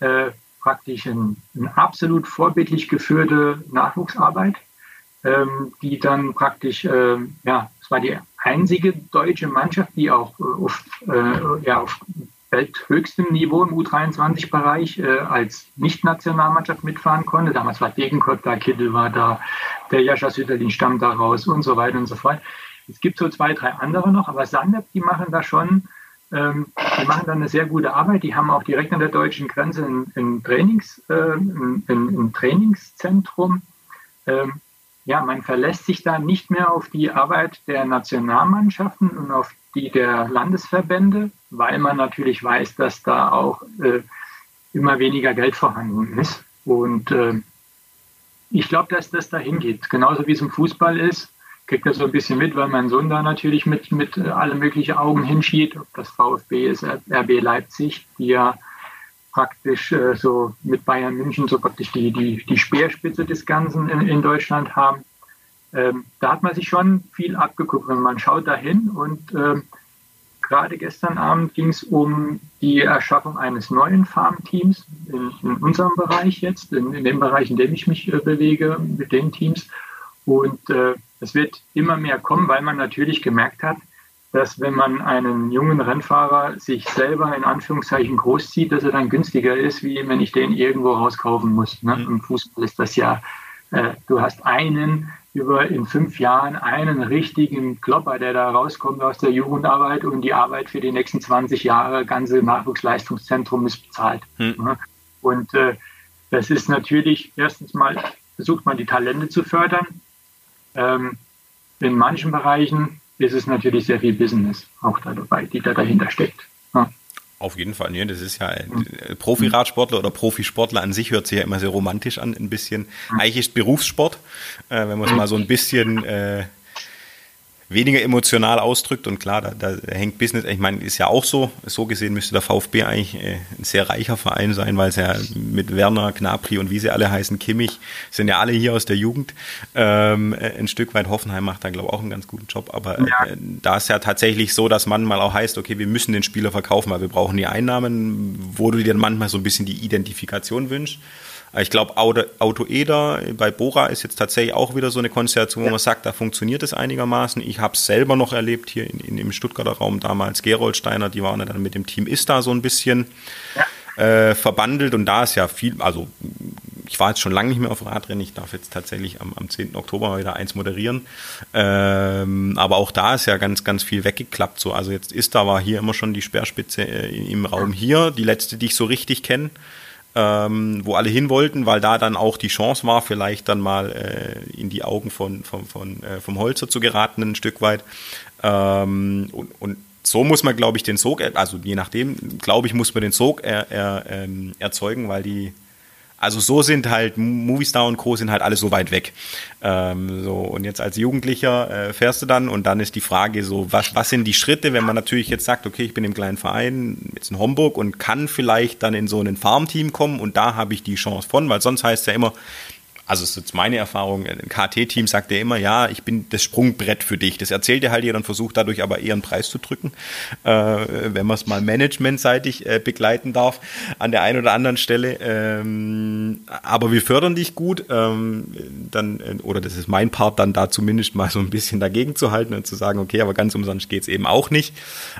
Speaker 3: äh, praktisch eine ein absolut vorbildlich geführte Nachwuchsarbeit, ähm, die dann praktisch, äh, ja, es war die einzige deutsche Mannschaft, die auch äh, auf, äh, ja, auf welthöchstem Niveau im U23-Bereich äh, als Nicht-Nationalmannschaft mitfahren konnte. Damals war Degenkott da, Kittel war da, der Jascha Sütterlin stammt da raus und so weiter und so fort. Es gibt so zwei, drei andere noch, aber Sandep, die machen da schon, ähm, die machen da eine sehr gute Arbeit. Die haben auch direkt an der deutschen Grenze ein, ein Trainings, äh, ein, ein, Trainingszentrum. Ähm, ja, man verlässt sich da nicht mehr auf die Arbeit der Nationalmannschaften und auf die der Landesverbände, weil man natürlich weiß, dass da auch äh, immer weniger Geld vorhanden ist. Und äh, ich glaube, dass das dahin geht. Genauso wie es im Fußball ist, kriegt das so ein bisschen mit, weil mein Sohn da natürlich mit, mit äh, alle möglichen Augen hinschiebt, ob das VfB ist, RB Leipzig, die ja praktisch äh, so mit Bayern München so praktisch die, die, die Speerspitze des Ganzen in, in Deutschland haben ähm, da hat man sich schon viel abgeguckt, wenn man schaut dahin. Und ähm, gerade gestern Abend ging es um die Erschaffung eines neuen Farmteams in, in unserem Bereich jetzt, in, in, dem Bereich, in dem ich mich äh, bewege, mit den Teams. Und äh, es wird immer mehr kommen, weil man natürlich gemerkt hat, dass wenn man einen jungen Rennfahrer sich selber in Anführungszeichen großzieht, dass er dann günstiger ist, wie wenn ich den irgendwo rauskaufen muss. Ne? Mhm. Im Fußball ist das ja, äh, du hast einen, über in fünf Jahren einen richtigen Klopper, der da rauskommt aus der Jugendarbeit und die Arbeit für die nächsten 20 Jahre, ganze Nachwuchsleistungszentrum ist bezahlt. Hm. Und äh, das ist natürlich, erstens mal versucht man die Talente zu fördern. Ähm, in manchen Bereichen ist es natürlich sehr viel Business auch da dabei, die da dahinter steckt.
Speaker 2: Auf jeden Fall, nee, das ist ja äh, Profi-Radsportler oder Profisportler an sich hört sich ja immer sehr romantisch an, ein bisschen. Eigentlich ist Berufssport, äh, wenn man es mal so ein bisschen äh, weniger emotional ausdrückt und klar, da, da hängt Business, ich meine, ist ja auch so, so gesehen müsste der VfB eigentlich äh, ein sehr reicher Verein sein, weil es ja mit Werner, Knapri und wie sie alle heißen, Kimmich, sind ja alle hier aus der Jugend. Ähm, äh, ein Stück weit Hoffenheim macht da, glaube ich, auch einen ganz guten Job, aber äh, da ist ja tatsächlich so, dass man mal auch heißt, okay, wir müssen den Spieler verkaufen, weil wir brauchen die Einnahmen, wo du dir dann manchmal so ein bisschen die Identifikation wünschst. Ich glaube, Auto, Auto Eder bei Bora ist jetzt tatsächlich auch wieder so eine Konstellation, wo ja. man sagt, da funktioniert es einigermaßen. Ich habe es selber noch erlebt hier in, in, im Stuttgarter Raum damals. Geroldsteiner, die waren dann mit dem Team Ista so ein bisschen ja. äh, verbandelt und da ist ja viel, also ich war jetzt schon lange nicht mehr auf Radrennen. Ich darf jetzt tatsächlich am, am 10. Oktober mal wieder eins moderieren. Ähm, aber auch da ist ja ganz, ganz viel weggeklappt. So. Also jetzt Ista war hier immer schon die Speerspitze äh, im Raum hier, die letzte, die ich so richtig kenne ähm, wo alle hin wollten, weil da dann auch die Chance war, vielleicht dann mal äh, in die Augen von, von, von äh, vom Holzer zu geraten, ein Stück weit. Ähm, und, und so muss man, glaube ich, den Sog, also je nachdem, glaube ich, muss man den Sog er, er, ähm, erzeugen, weil die also so sind halt Movistar und Co. sind halt alle so weit weg. Ähm, so und jetzt als Jugendlicher äh, fährst du dann und dann ist die Frage so, was was sind die Schritte, wenn man natürlich jetzt sagt, okay, ich bin im kleinen Verein jetzt in Homburg und kann vielleicht dann in so ein Farmteam kommen und da habe ich die Chance von, weil sonst heißt ja immer also ist jetzt meine Erfahrung, ein KT-Team sagt ja immer, ja, ich bin das Sprungbrett für dich. Das erzählt er halt jeder und versucht dadurch aber eher einen Preis zu drücken, äh, wenn man es mal managementseitig äh, begleiten darf an der einen oder anderen Stelle. Ähm, aber wir fördern dich gut, ähm, dann, äh, oder das ist mein Part, dann da zumindest mal so ein bisschen dagegen zu halten und zu sagen, okay, aber ganz umsonst geht's eben auch nicht.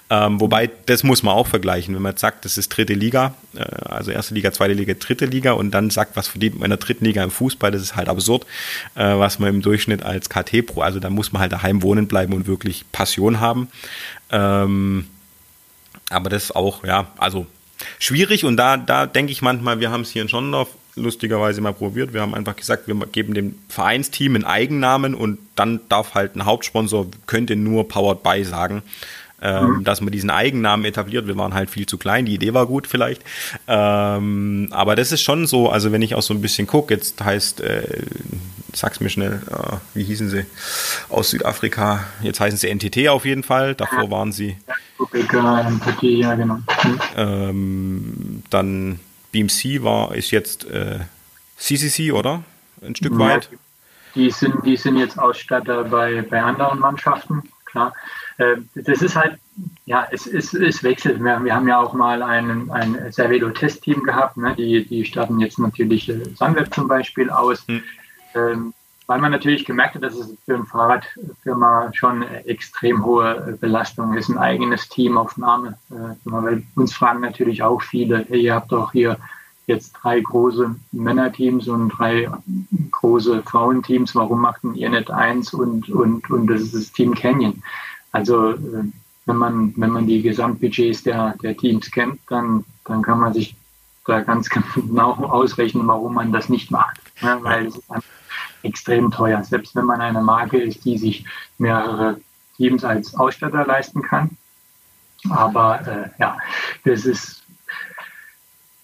Speaker 2: Ähm, wobei, das muss man auch vergleichen, wenn man jetzt sagt, das ist dritte Liga, äh, also erste Liga, zweite Liga, dritte Liga und dann sagt, was verdient man in der dritten Liga im Fußball, das ist halt absurd, äh, was man im Durchschnitt als KT-Pro, also da muss man halt daheim wohnen bleiben und wirklich Passion haben. Ähm, aber das ist auch, ja, also schwierig und da, da denke ich manchmal, wir haben es hier in Schondorf lustigerweise mal probiert. Wir haben einfach gesagt, wir geben dem Vereinsteam einen Eigennamen und dann darf halt ein Hauptsponsor, könnte nur Powered by sagen ähm, mhm. dass man diesen Eigennamen etabliert. Wir waren halt viel zu klein, die Idee war gut vielleicht. Ähm, aber das ist schon so, also wenn ich auch so ein bisschen gucke, jetzt heißt, äh, sag's mir schnell, äh, wie hießen sie aus Südafrika? Jetzt heißen sie NTT auf jeden Fall, davor waren sie. Ja, genau. Mhm. Ähm, dann BMC war, ist jetzt äh, CCC, oder? Ein Stück ja, weit.
Speaker 3: Die sind, die sind jetzt Ausstatter bei, bei anderen Mannschaften, klar. Äh, das ist halt, ja, es, es, es wechselt. Wir, wir haben ja auch mal ein, ein Cervelo-Testteam gehabt. Ne? Die, die starten jetzt natürlich äh, Sunweb zum Beispiel aus. Mhm. Ähm, weil man natürlich gemerkt hat, dass es für eine Fahrradfirma schon extrem hohe Belastung ist, ein eigenes Team auf Name. Äh, weil uns fragen natürlich auch viele, hey, ihr habt doch hier jetzt drei große Männerteams und drei große Frauenteams, warum macht ihr nicht eins und, und, und das ist das Team Canyon? Also äh, wenn man, wenn man die Gesamtbudgets der, der Teams kennt, dann, dann kann man sich da ganz (laughs) genau ausrechnen, warum man das nicht macht. Ja, weil es ist extrem teuer. Selbst wenn man eine Marke ist, die sich mehrere Teams als Ausstatter leisten kann. Aber äh, ja, das ist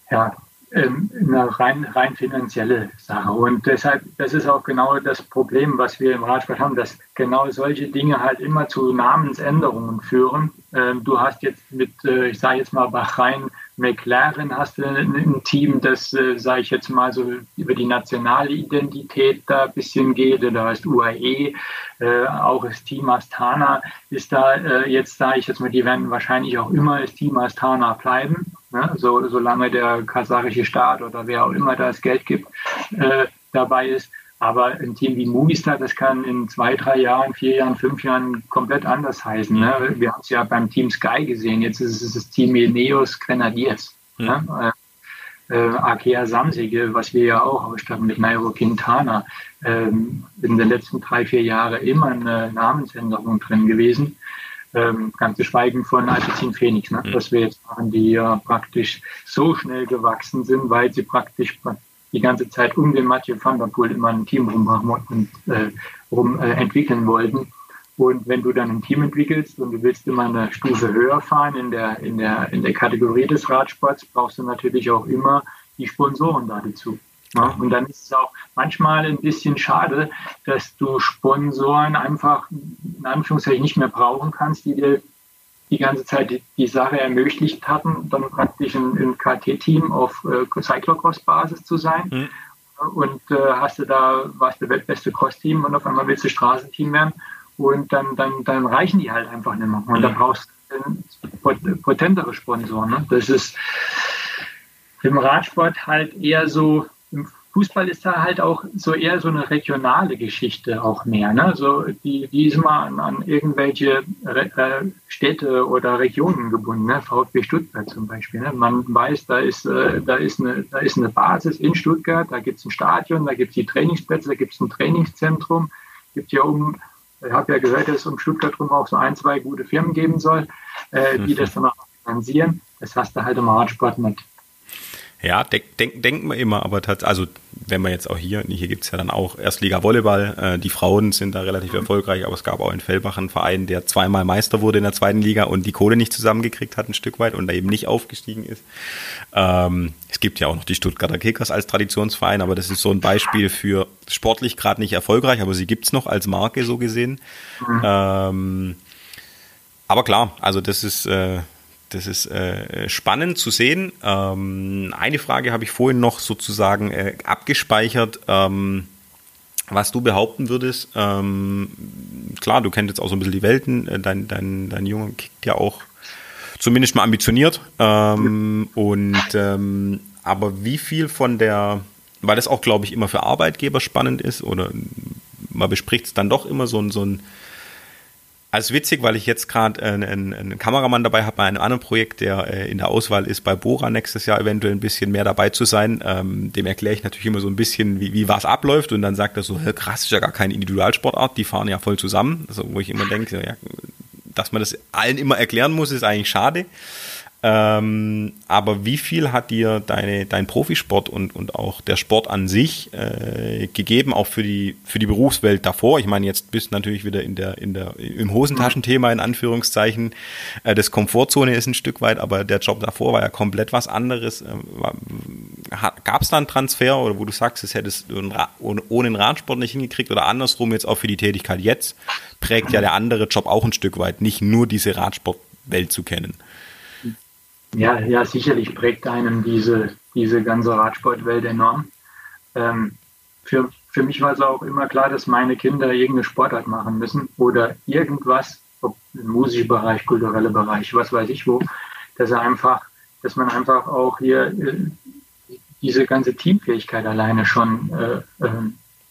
Speaker 3: ja, ähm, eine rein, rein finanzielle Sache. Und deshalb, das ist auch genau das Problem, was wir im Radsport haben, dass genau solche Dinge halt immer zu Namensänderungen führen. Ähm, du hast jetzt mit, äh, ich sage jetzt mal Bahrain, McLaren hast du ein Team, das, äh, sage ich jetzt mal so über die nationale Identität da ein bisschen geht. Da heißt UAE, äh, auch das Team Astana ist da äh, jetzt, sage ich jetzt mal, die werden wahrscheinlich auch immer das Team Astana bleiben ne? so, solange der kasachische Staat oder wer auch immer das Geld gibt, äh, dabei ist. Aber ein Team wie Movistar, das kann in zwei, drei Jahren, vier Jahren, fünf Jahren komplett anders heißen. Ne? Wir haben es ja beim Team Sky gesehen. Jetzt ist es das Team Ineos Grenadiers. Ja. Ne? Äh, äh, Akea Samsige, was wir ja auch ausstatten mit Nairo Quintana, ähm, in den letzten drei, vier Jahren immer eine Namensänderung drin gewesen. Ähm, ganz zu schweigen von Alpecin Phoenix, ne? Mhm. was wir jetzt machen, die ja praktisch so schnell gewachsen sind, weil sie praktisch die ganze Zeit um den Mathieu van der Poel immer ein Team rummachen und äh, rum äh, entwickeln wollten. Und wenn du dann ein Team entwickelst und du willst immer eine Stufe höher fahren in der, in der, in der Kategorie des Radsports, brauchst du natürlich auch immer die Sponsoren da dazu. Ja, und dann ist es auch manchmal ein bisschen schade, dass du Sponsoren einfach in Anführungszeichen nicht mehr brauchen kannst, die dir die ganze Zeit die, die Sache ermöglicht hatten, dann praktisch ein, ein KT-Team auf äh, Cyclocross-Basis zu sein. Mhm. Und äh, hast du da, warst du weltbeste Cross-Team und auf einmal willst du Straßenteam werden und dann, dann, dann reichen die halt einfach nicht mehr. Und mhm. da brauchst du potentere Sponsoren. Ne? Das ist im Radsport halt eher so Fußball ist da halt auch so eher so eine regionale Geschichte auch mehr. Ne? So die, die ist immer an, an irgendwelche äh, Städte oder Regionen gebunden. Ne? VfB Stuttgart zum Beispiel. Ne? Man weiß, da ist, äh, da, ist eine, da ist eine Basis in Stuttgart, da gibt es ein Stadion, da gibt es die Trainingsplätze, da gibt es ein Trainingszentrum. Gibt ja um, ich habe ja gehört, dass es um Stuttgart rum auch so ein, zwei gute Firmen geben soll, äh, die mhm. das dann auch finanzieren. Das hast du halt im Radsport nicht.
Speaker 2: Ja, denk, denk, denkt man immer, aber also wenn man jetzt auch hier, hier gibt's ja dann auch Erstliga Volleyball, äh, die Frauen sind da relativ mhm. erfolgreich, aber es gab auch in Fellbach einen Verein, der zweimal Meister wurde in der zweiten Liga und die Kohle nicht zusammengekriegt hat ein Stück weit und da eben nicht aufgestiegen ist. Ähm, es gibt ja auch noch die Stuttgarter Kickers als Traditionsverein, aber das ist so ein Beispiel für sportlich gerade nicht erfolgreich, aber sie gibt's noch als Marke so gesehen. Mhm. Ähm, aber klar, also das ist... Äh, das ist äh, spannend zu sehen. Ähm, eine Frage habe ich vorhin noch sozusagen äh, abgespeichert. Ähm, was du behaupten würdest, ähm, klar, du kennst jetzt auch so ein bisschen die Welten, äh, dein, dein, dein Junge kickt ja auch zumindest mal ambitioniert. Ähm, und ähm, aber wie viel von der, weil das auch, glaube ich, immer für Arbeitgeber spannend ist, oder man bespricht es dann doch immer so ein, so ein also witzig, weil ich jetzt gerade einen, einen, einen, Kameramann dabei habe bei einem anderen Projekt, der äh, in der Auswahl ist, bei Bora nächstes Jahr eventuell ein bisschen mehr dabei zu sein. Ähm, dem erkläre ich natürlich immer so ein bisschen, wie, wie was abläuft und dann sagt er so, krass, ist ja gar keine Individualsportart, die fahren ja voll zusammen. Also, wo ich immer denke, ja, dass man das allen immer erklären muss, ist eigentlich schade. Ähm, aber wie viel hat dir deine, dein Profisport und, und auch der Sport an sich äh, gegeben, auch für die, für die Berufswelt davor? Ich meine, jetzt bist du natürlich wieder in der, in der, im Hosentaschenthema in Anführungszeichen. Äh, das Komfortzone ist ein Stück weit, aber der Job davor war ja komplett was anderes. Äh, Gab es da einen Transfer oder wo du sagst, es hättest du ohne den Radsport nicht hingekriegt oder andersrum jetzt auch für die Tätigkeit jetzt, prägt ja der andere Job auch ein Stück weit, nicht nur diese Radsportwelt zu kennen.
Speaker 3: Ja, ja, sicherlich prägt einem diese, diese ganze Radsportwelt enorm. Ähm, für, für mich war es auch immer klar, dass meine Kinder irgendeine Sportart machen müssen oder irgendwas, ob im musischen Bereich, kulturelle Bereich, was weiß ich wo, dass er einfach, dass man einfach auch hier äh, diese ganze Teamfähigkeit alleine schon äh, äh,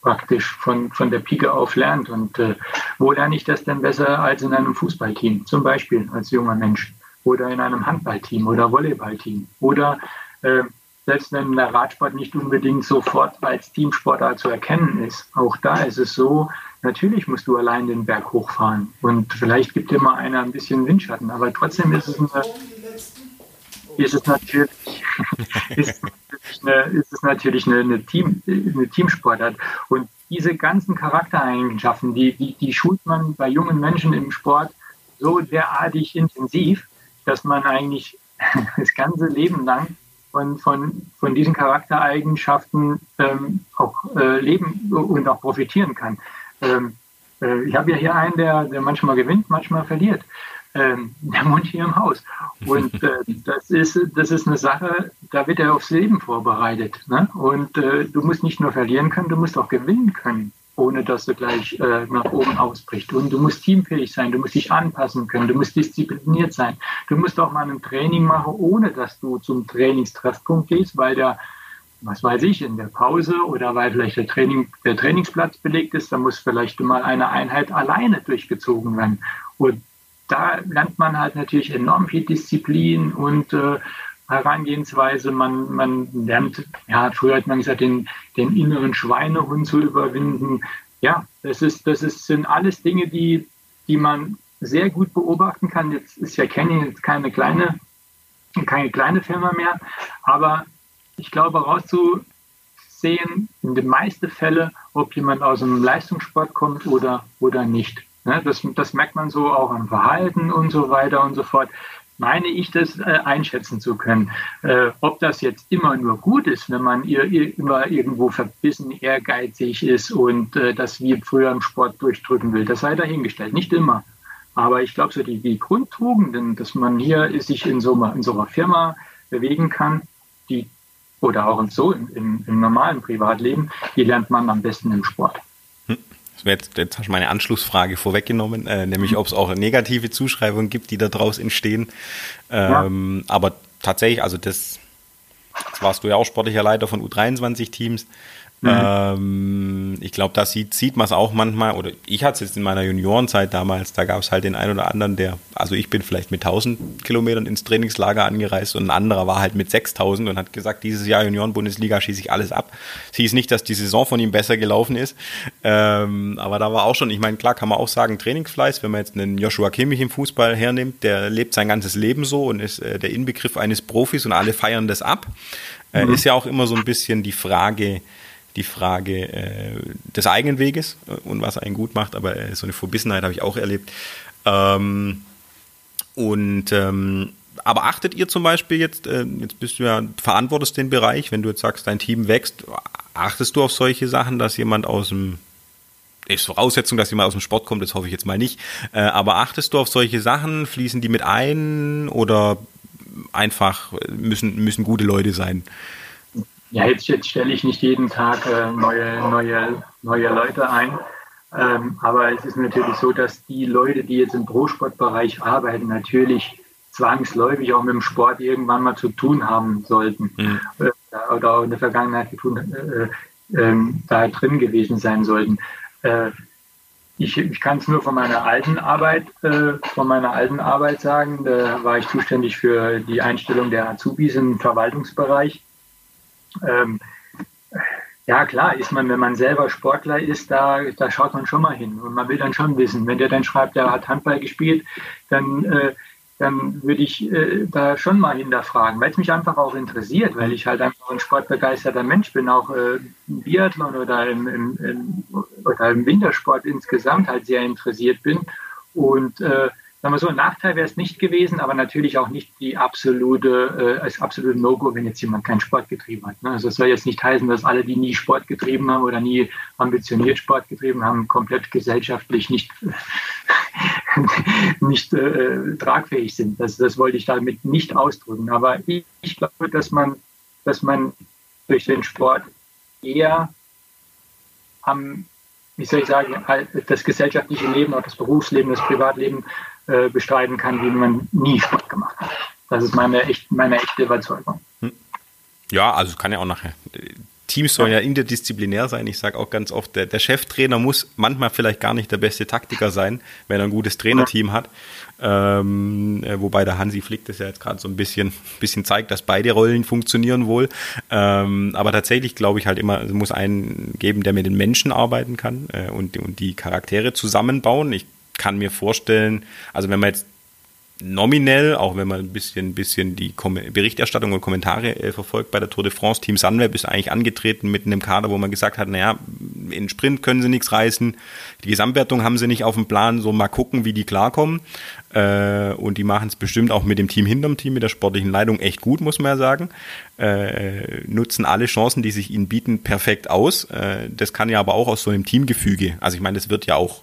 Speaker 3: praktisch von, von der Pike auf lernt. Und äh, wo lerne ich das denn besser als in einem Fußballteam, zum Beispiel als junger Mensch? Oder in einem Handballteam oder Volleyballteam. Oder äh, selbst wenn der Radsport nicht unbedingt sofort als Teamsportart zu erkennen ist, auch da ist es so, natürlich musst du allein den Berg hochfahren. Und vielleicht gibt mal einer ein bisschen Windschatten, aber trotzdem ist es, eine, ist es natürlich, (laughs) ist, eine, ist es natürlich eine, eine, Team, eine Teamsportart. Und diese ganzen Charaktereigenschaften, die, die, die schult man bei jungen Menschen im Sport so derartig intensiv, dass man eigentlich (laughs) das ganze Leben lang von, von, von diesen Charaktereigenschaften ähm, auch äh, leben und auch profitieren kann. Ähm, äh, ich habe ja hier einen, der, der manchmal gewinnt, manchmal verliert. Ähm, der wohnt hier im Haus. Und (laughs) äh, das, ist, das ist eine Sache, da wird er aufs Leben vorbereitet. Ne? Und äh, du musst nicht nur verlieren können, du musst auch gewinnen können ohne dass du gleich äh, nach oben ausbrichst. Und du musst teamfähig sein, du musst dich anpassen können, du musst diszipliniert sein. Du musst auch mal ein Training machen, ohne dass du zum Trainingstreffpunkt gehst, weil der, was weiß ich, in der Pause oder weil vielleicht der, Training, der Trainingsplatz belegt ist, da muss vielleicht mal eine Einheit alleine durchgezogen werden. Und da lernt man halt natürlich enorm viel Disziplin und äh, Herangehensweise. Man, man lernt, ja, früher hat man gesagt, den, den inneren Schweinehund zu überwinden. Ja, das ist, das ist, sind alles Dinge, die, die man sehr gut beobachten kann. Jetzt ist ja Kenny jetzt keine kleine, keine kleine Firma mehr, aber ich glaube, rauszusehen in den meisten Fällen, ob jemand aus dem Leistungssport kommt oder, oder nicht. Ne, das, das merkt man so auch am Verhalten und so weiter und so fort meine ich, das äh, einschätzen zu können. Äh, ob das jetzt immer nur gut ist, wenn man ihr, ihr immer irgendwo verbissen, ehrgeizig ist und äh, das wie früher im Sport durchdrücken will, das sei dahingestellt. Nicht immer. Aber ich glaube, so die, die Grundtugenden, dass man hier sich in so, in so einer Firma bewegen kann, die oder auch so im, im normalen Privatleben, die lernt man am besten im Sport.
Speaker 2: Jetzt, jetzt hast du meine Anschlussfrage vorweggenommen, äh, nämlich ob es auch negative Zuschreibungen gibt, die daraus entstehen. Ähm, ja. Aber tatsächlich, also das, das warst du ja auch sportlicher Leiter von U23-Teams. Mhm. Ähm, ich glaube, da sieht, sieht man es auch manchmal, oder ich hatte es jetzt in meiner Juniorenzeit damals, da gab es halt den einen oder anderen, der, also ich bin vielleicht mit 1000 Kilometern ins Trainingslager angereist und ein anderer war halt mit 6000 und hat gesagt, dieses Jahr Junioren-Bundesliga schieße ich alles ab. Es hieß nicht, dass die Saison von ihm besser gelaufen ist, ähm, aber da war auch schon, ich meine, klar kann man auch sagen, Trainingsfleiß, wenn man jetzt einen Joshua Kimmich im Fußball hernimmt, der lebt sein ganzes Leben so und ist äh, der Inbegriff eines Profis und alle feiern das ab. Äh, mhm. Ist ja auch immer so ein bisschen die Frage, die Frage äh, des eigenen Weges äh, und was einen gut macht, aber äh, so eine Verbissenheit habe ich auch erlebt. Ähm, und ähm, aber achtet ihr zum Beispiel jetzt, äh, jetzt bist du ja, verantwortest den Bereich, wenn du jetzt sagst, dein Team wächst, achtest du auf solche Sachen, dass jemand aus dem ist Voraussetzung, dass jemand aus dem Sport kommt, das hoffe ich jetzt mal nicht. Äh, aber achtest du auf solche Sachen? Fließen die mit ein oder einfach müssen, müssen gute Leute sein?
Speaker 3: Ja, jetzt, jetzt stelle ich nicht jeden Tag äh, neue, neue, neue Leute ein. Ähm, aber es ist natürlich so, dass die Leute, die jetzt im Pro-Sportbereich arbeiten, natürlich zwangsläufig auch mit dem Sport irgendwann mal zu tun haben sollten mhm. äh, oder auch in der Vergangenheit getun, äh, äh, da drin gewesen sein sollten. Äh, ich, ich kann es nur von meiner alten Arbeit, äh, von meiner alten Arbeit sagen. Da war ich zuständig für die Einstellung der Azubis im Verwaltungsbereich. Ähm, ja, klar, ist man, wenn man selber Sportler ist, da, da schaut man schon mal hin und man will dann schon wissen. Wenn der dann schreibt, der hat Handball gespielt, dann äh, dann würde ich äh, da schon mal hinterfragen, weil es mich einfach auch interessiert, weil ich halt einfach ein sportbegeisterter Mensch bin, auch äh, im Biathlon oder im, im, im, oder im Wintersport insgesamt halt sehr interessiert bin. Und äh, sagen wir so, ein Nachteil wäre es nicht gewesen, aber natürlich auch nicht die absolute, äh, als absolute No-Go, wenn jetzt jemand keinen Sport getrieben hat. Ne? Also es soll jetzt nicht heißen, dass alle, die nie Sport getrieben haben oder nie ambitioniert Sport getrieben haben, komplett gesellschaftlich nicht, (laughs) nicht äh, tragfähig sind. Das, das wollte ich damit nicht ausdrücken. Aber ich, ich glaube, dass man, dass man durch den Sport eher am wie soll ich sagen, das gesellschaftliche Leben, auch das Berufsleben, das Privatleben äh, bestreiten kann, wie man nie Sport gemacht hat. Das ist meine, echt, meine echte Überzeugung. Hm.
Speaker 2: Ja, also kann ja auch nachher. Teams sollen ja interdisziplinär sein. Ich sage auch ganz oft, der, der, Cheftrainer muss manchmal vielleicht gar nicht der beste Taktiker sein, wenn er ein gutes Trainerteam hat. Ähm, äh, wobei der Hansi Flick das ja jetzt gerade so ein bisschen, bisschen zeigt, dass beide Rollen funktionieren wohl. Ähm, aber tatsächlich glaube ich halt immer, es muss einen geben, der mit den Menschen arbeiten kann äh, und, und die Charaktere zusammenbauen. Ich kann mir vorstellen, also wenn man jetzt nominell, auch wenn man ein bisschen, bisschen die Berichterstattung und Kommentare äh, verfolgt bei der Tour de France, Team Sunweb ist eigentlich angetreten mit einem Kader, wo man gesagt hat, naja, in Sprint können sie nichts reißen, die Gesamtwertung haben sie nicht auf dem Plan, so mal gucken, wie die klarkommen. Äh, und die machen es bestimmt auch mit dem Team hinterm Team, mit der sportlichen Leitung echt gut, muss man ja sagen. Äh, nutzen alle Chancen, die sich ihnen bieten, perfekt aus. Äh, das kann ja aber auch aus so einem Teamgefüge, also ich meine, das wird ja auch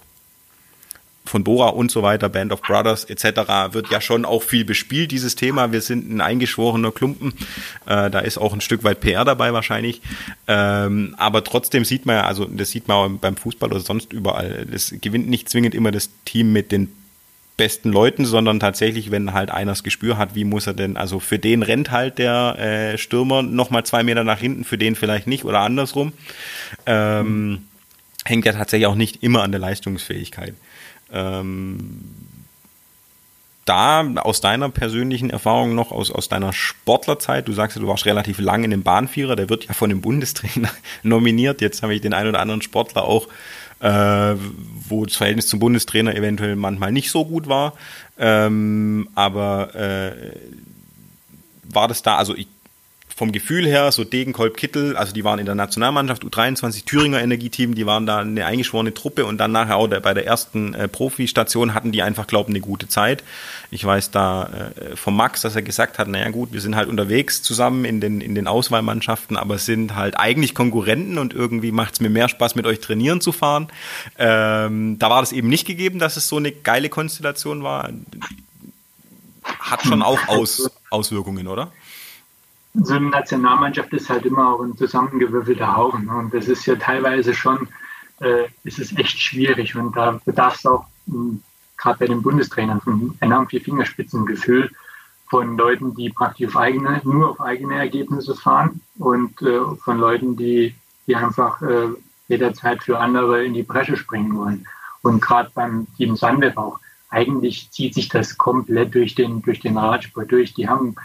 Speaker 2: von Bora und so weiter, Band of Brothers etc. wird ja schon auch viel bespielt, dieses Thema. Wir sind ein eingeschworener Klumpen. Äh, da ist auch ein Stück weit PR dabei wahrscheinlich. Ähm, aber trotzdem sieht man ja, also das sieht man beim Fußball oder sonst überall, das gewinnt nicht zwingend immer das Team mit den besten Leuten, sondern tatsächlich, wenn halt einer das Gespür hat, wie muss er denn, also für den rennt halt der äh, Stürmer nochmal zwei Meter nach hinten, für den vielleicht nicht oder andersrum. Ähm, hängt ja tatsächlich auch nicht immer an der Leistungsfähigkeit. Ähm, da aus deiner persönlichen Erfahrung noch, aus, aus deiner Sportlerzeit, du sagst ja, du warst relativ lang in dem Bahnvierer, der wird ja von dem Bundestrainer (laughs) nominiert. Jetzt habe ich den einen oder anderen Sportler auch, äh, wo das Verhältnis zum Bundestrainer eventuell manchmal nicht so gut war. Ähm, aber äh, war das da, also ich vom Gefühl her, so Degenkolb Kittel, also die waren in der Nationalmannschaft, U23 Thüringer Energieteam, die waren da eine eingeschworene Truppe und dann nachher auch bei der ersten äh, Profi-Station hatten die einfach, glaube ich, eine gute Zeit. Ich weiß da äh, vom Max, dass er gesagt hat, naja gut, wir sind halt unterwegs zusammen in den, in den Auswahlmannschaften, aber sind halt eigentlich Konkurrenten und irgendwie macht es mir mehr Spaß, mit euch trainieren zu fahren. Ähm, da war das eben nicht gegeben, dass es so eine geile Konstellation war. Hat schon auch Aus, Auswirkungen, oder?
Speaker 3: So eine Nationalmannschaft ist halt immer auch ein zusammengewürfelter Haufen. Und das ist ja teilweise schon, äh, ist es echt schwierig. Und da bedarf es auch hm, gerade bei den Bundestrainern von enorm viel Fingerspitzengefühl von Leuten, die praktisch auf eigene, nur auf eigene Ergebnisse fahren und äh, von Leuten, die, die einfach äh, jederzeit für andere in die Bresche springen wollen. Und gerade beim Team Sunweb auch. Eigentlich zieht sich das komplett durch den, durch den Radsport durch. Die haben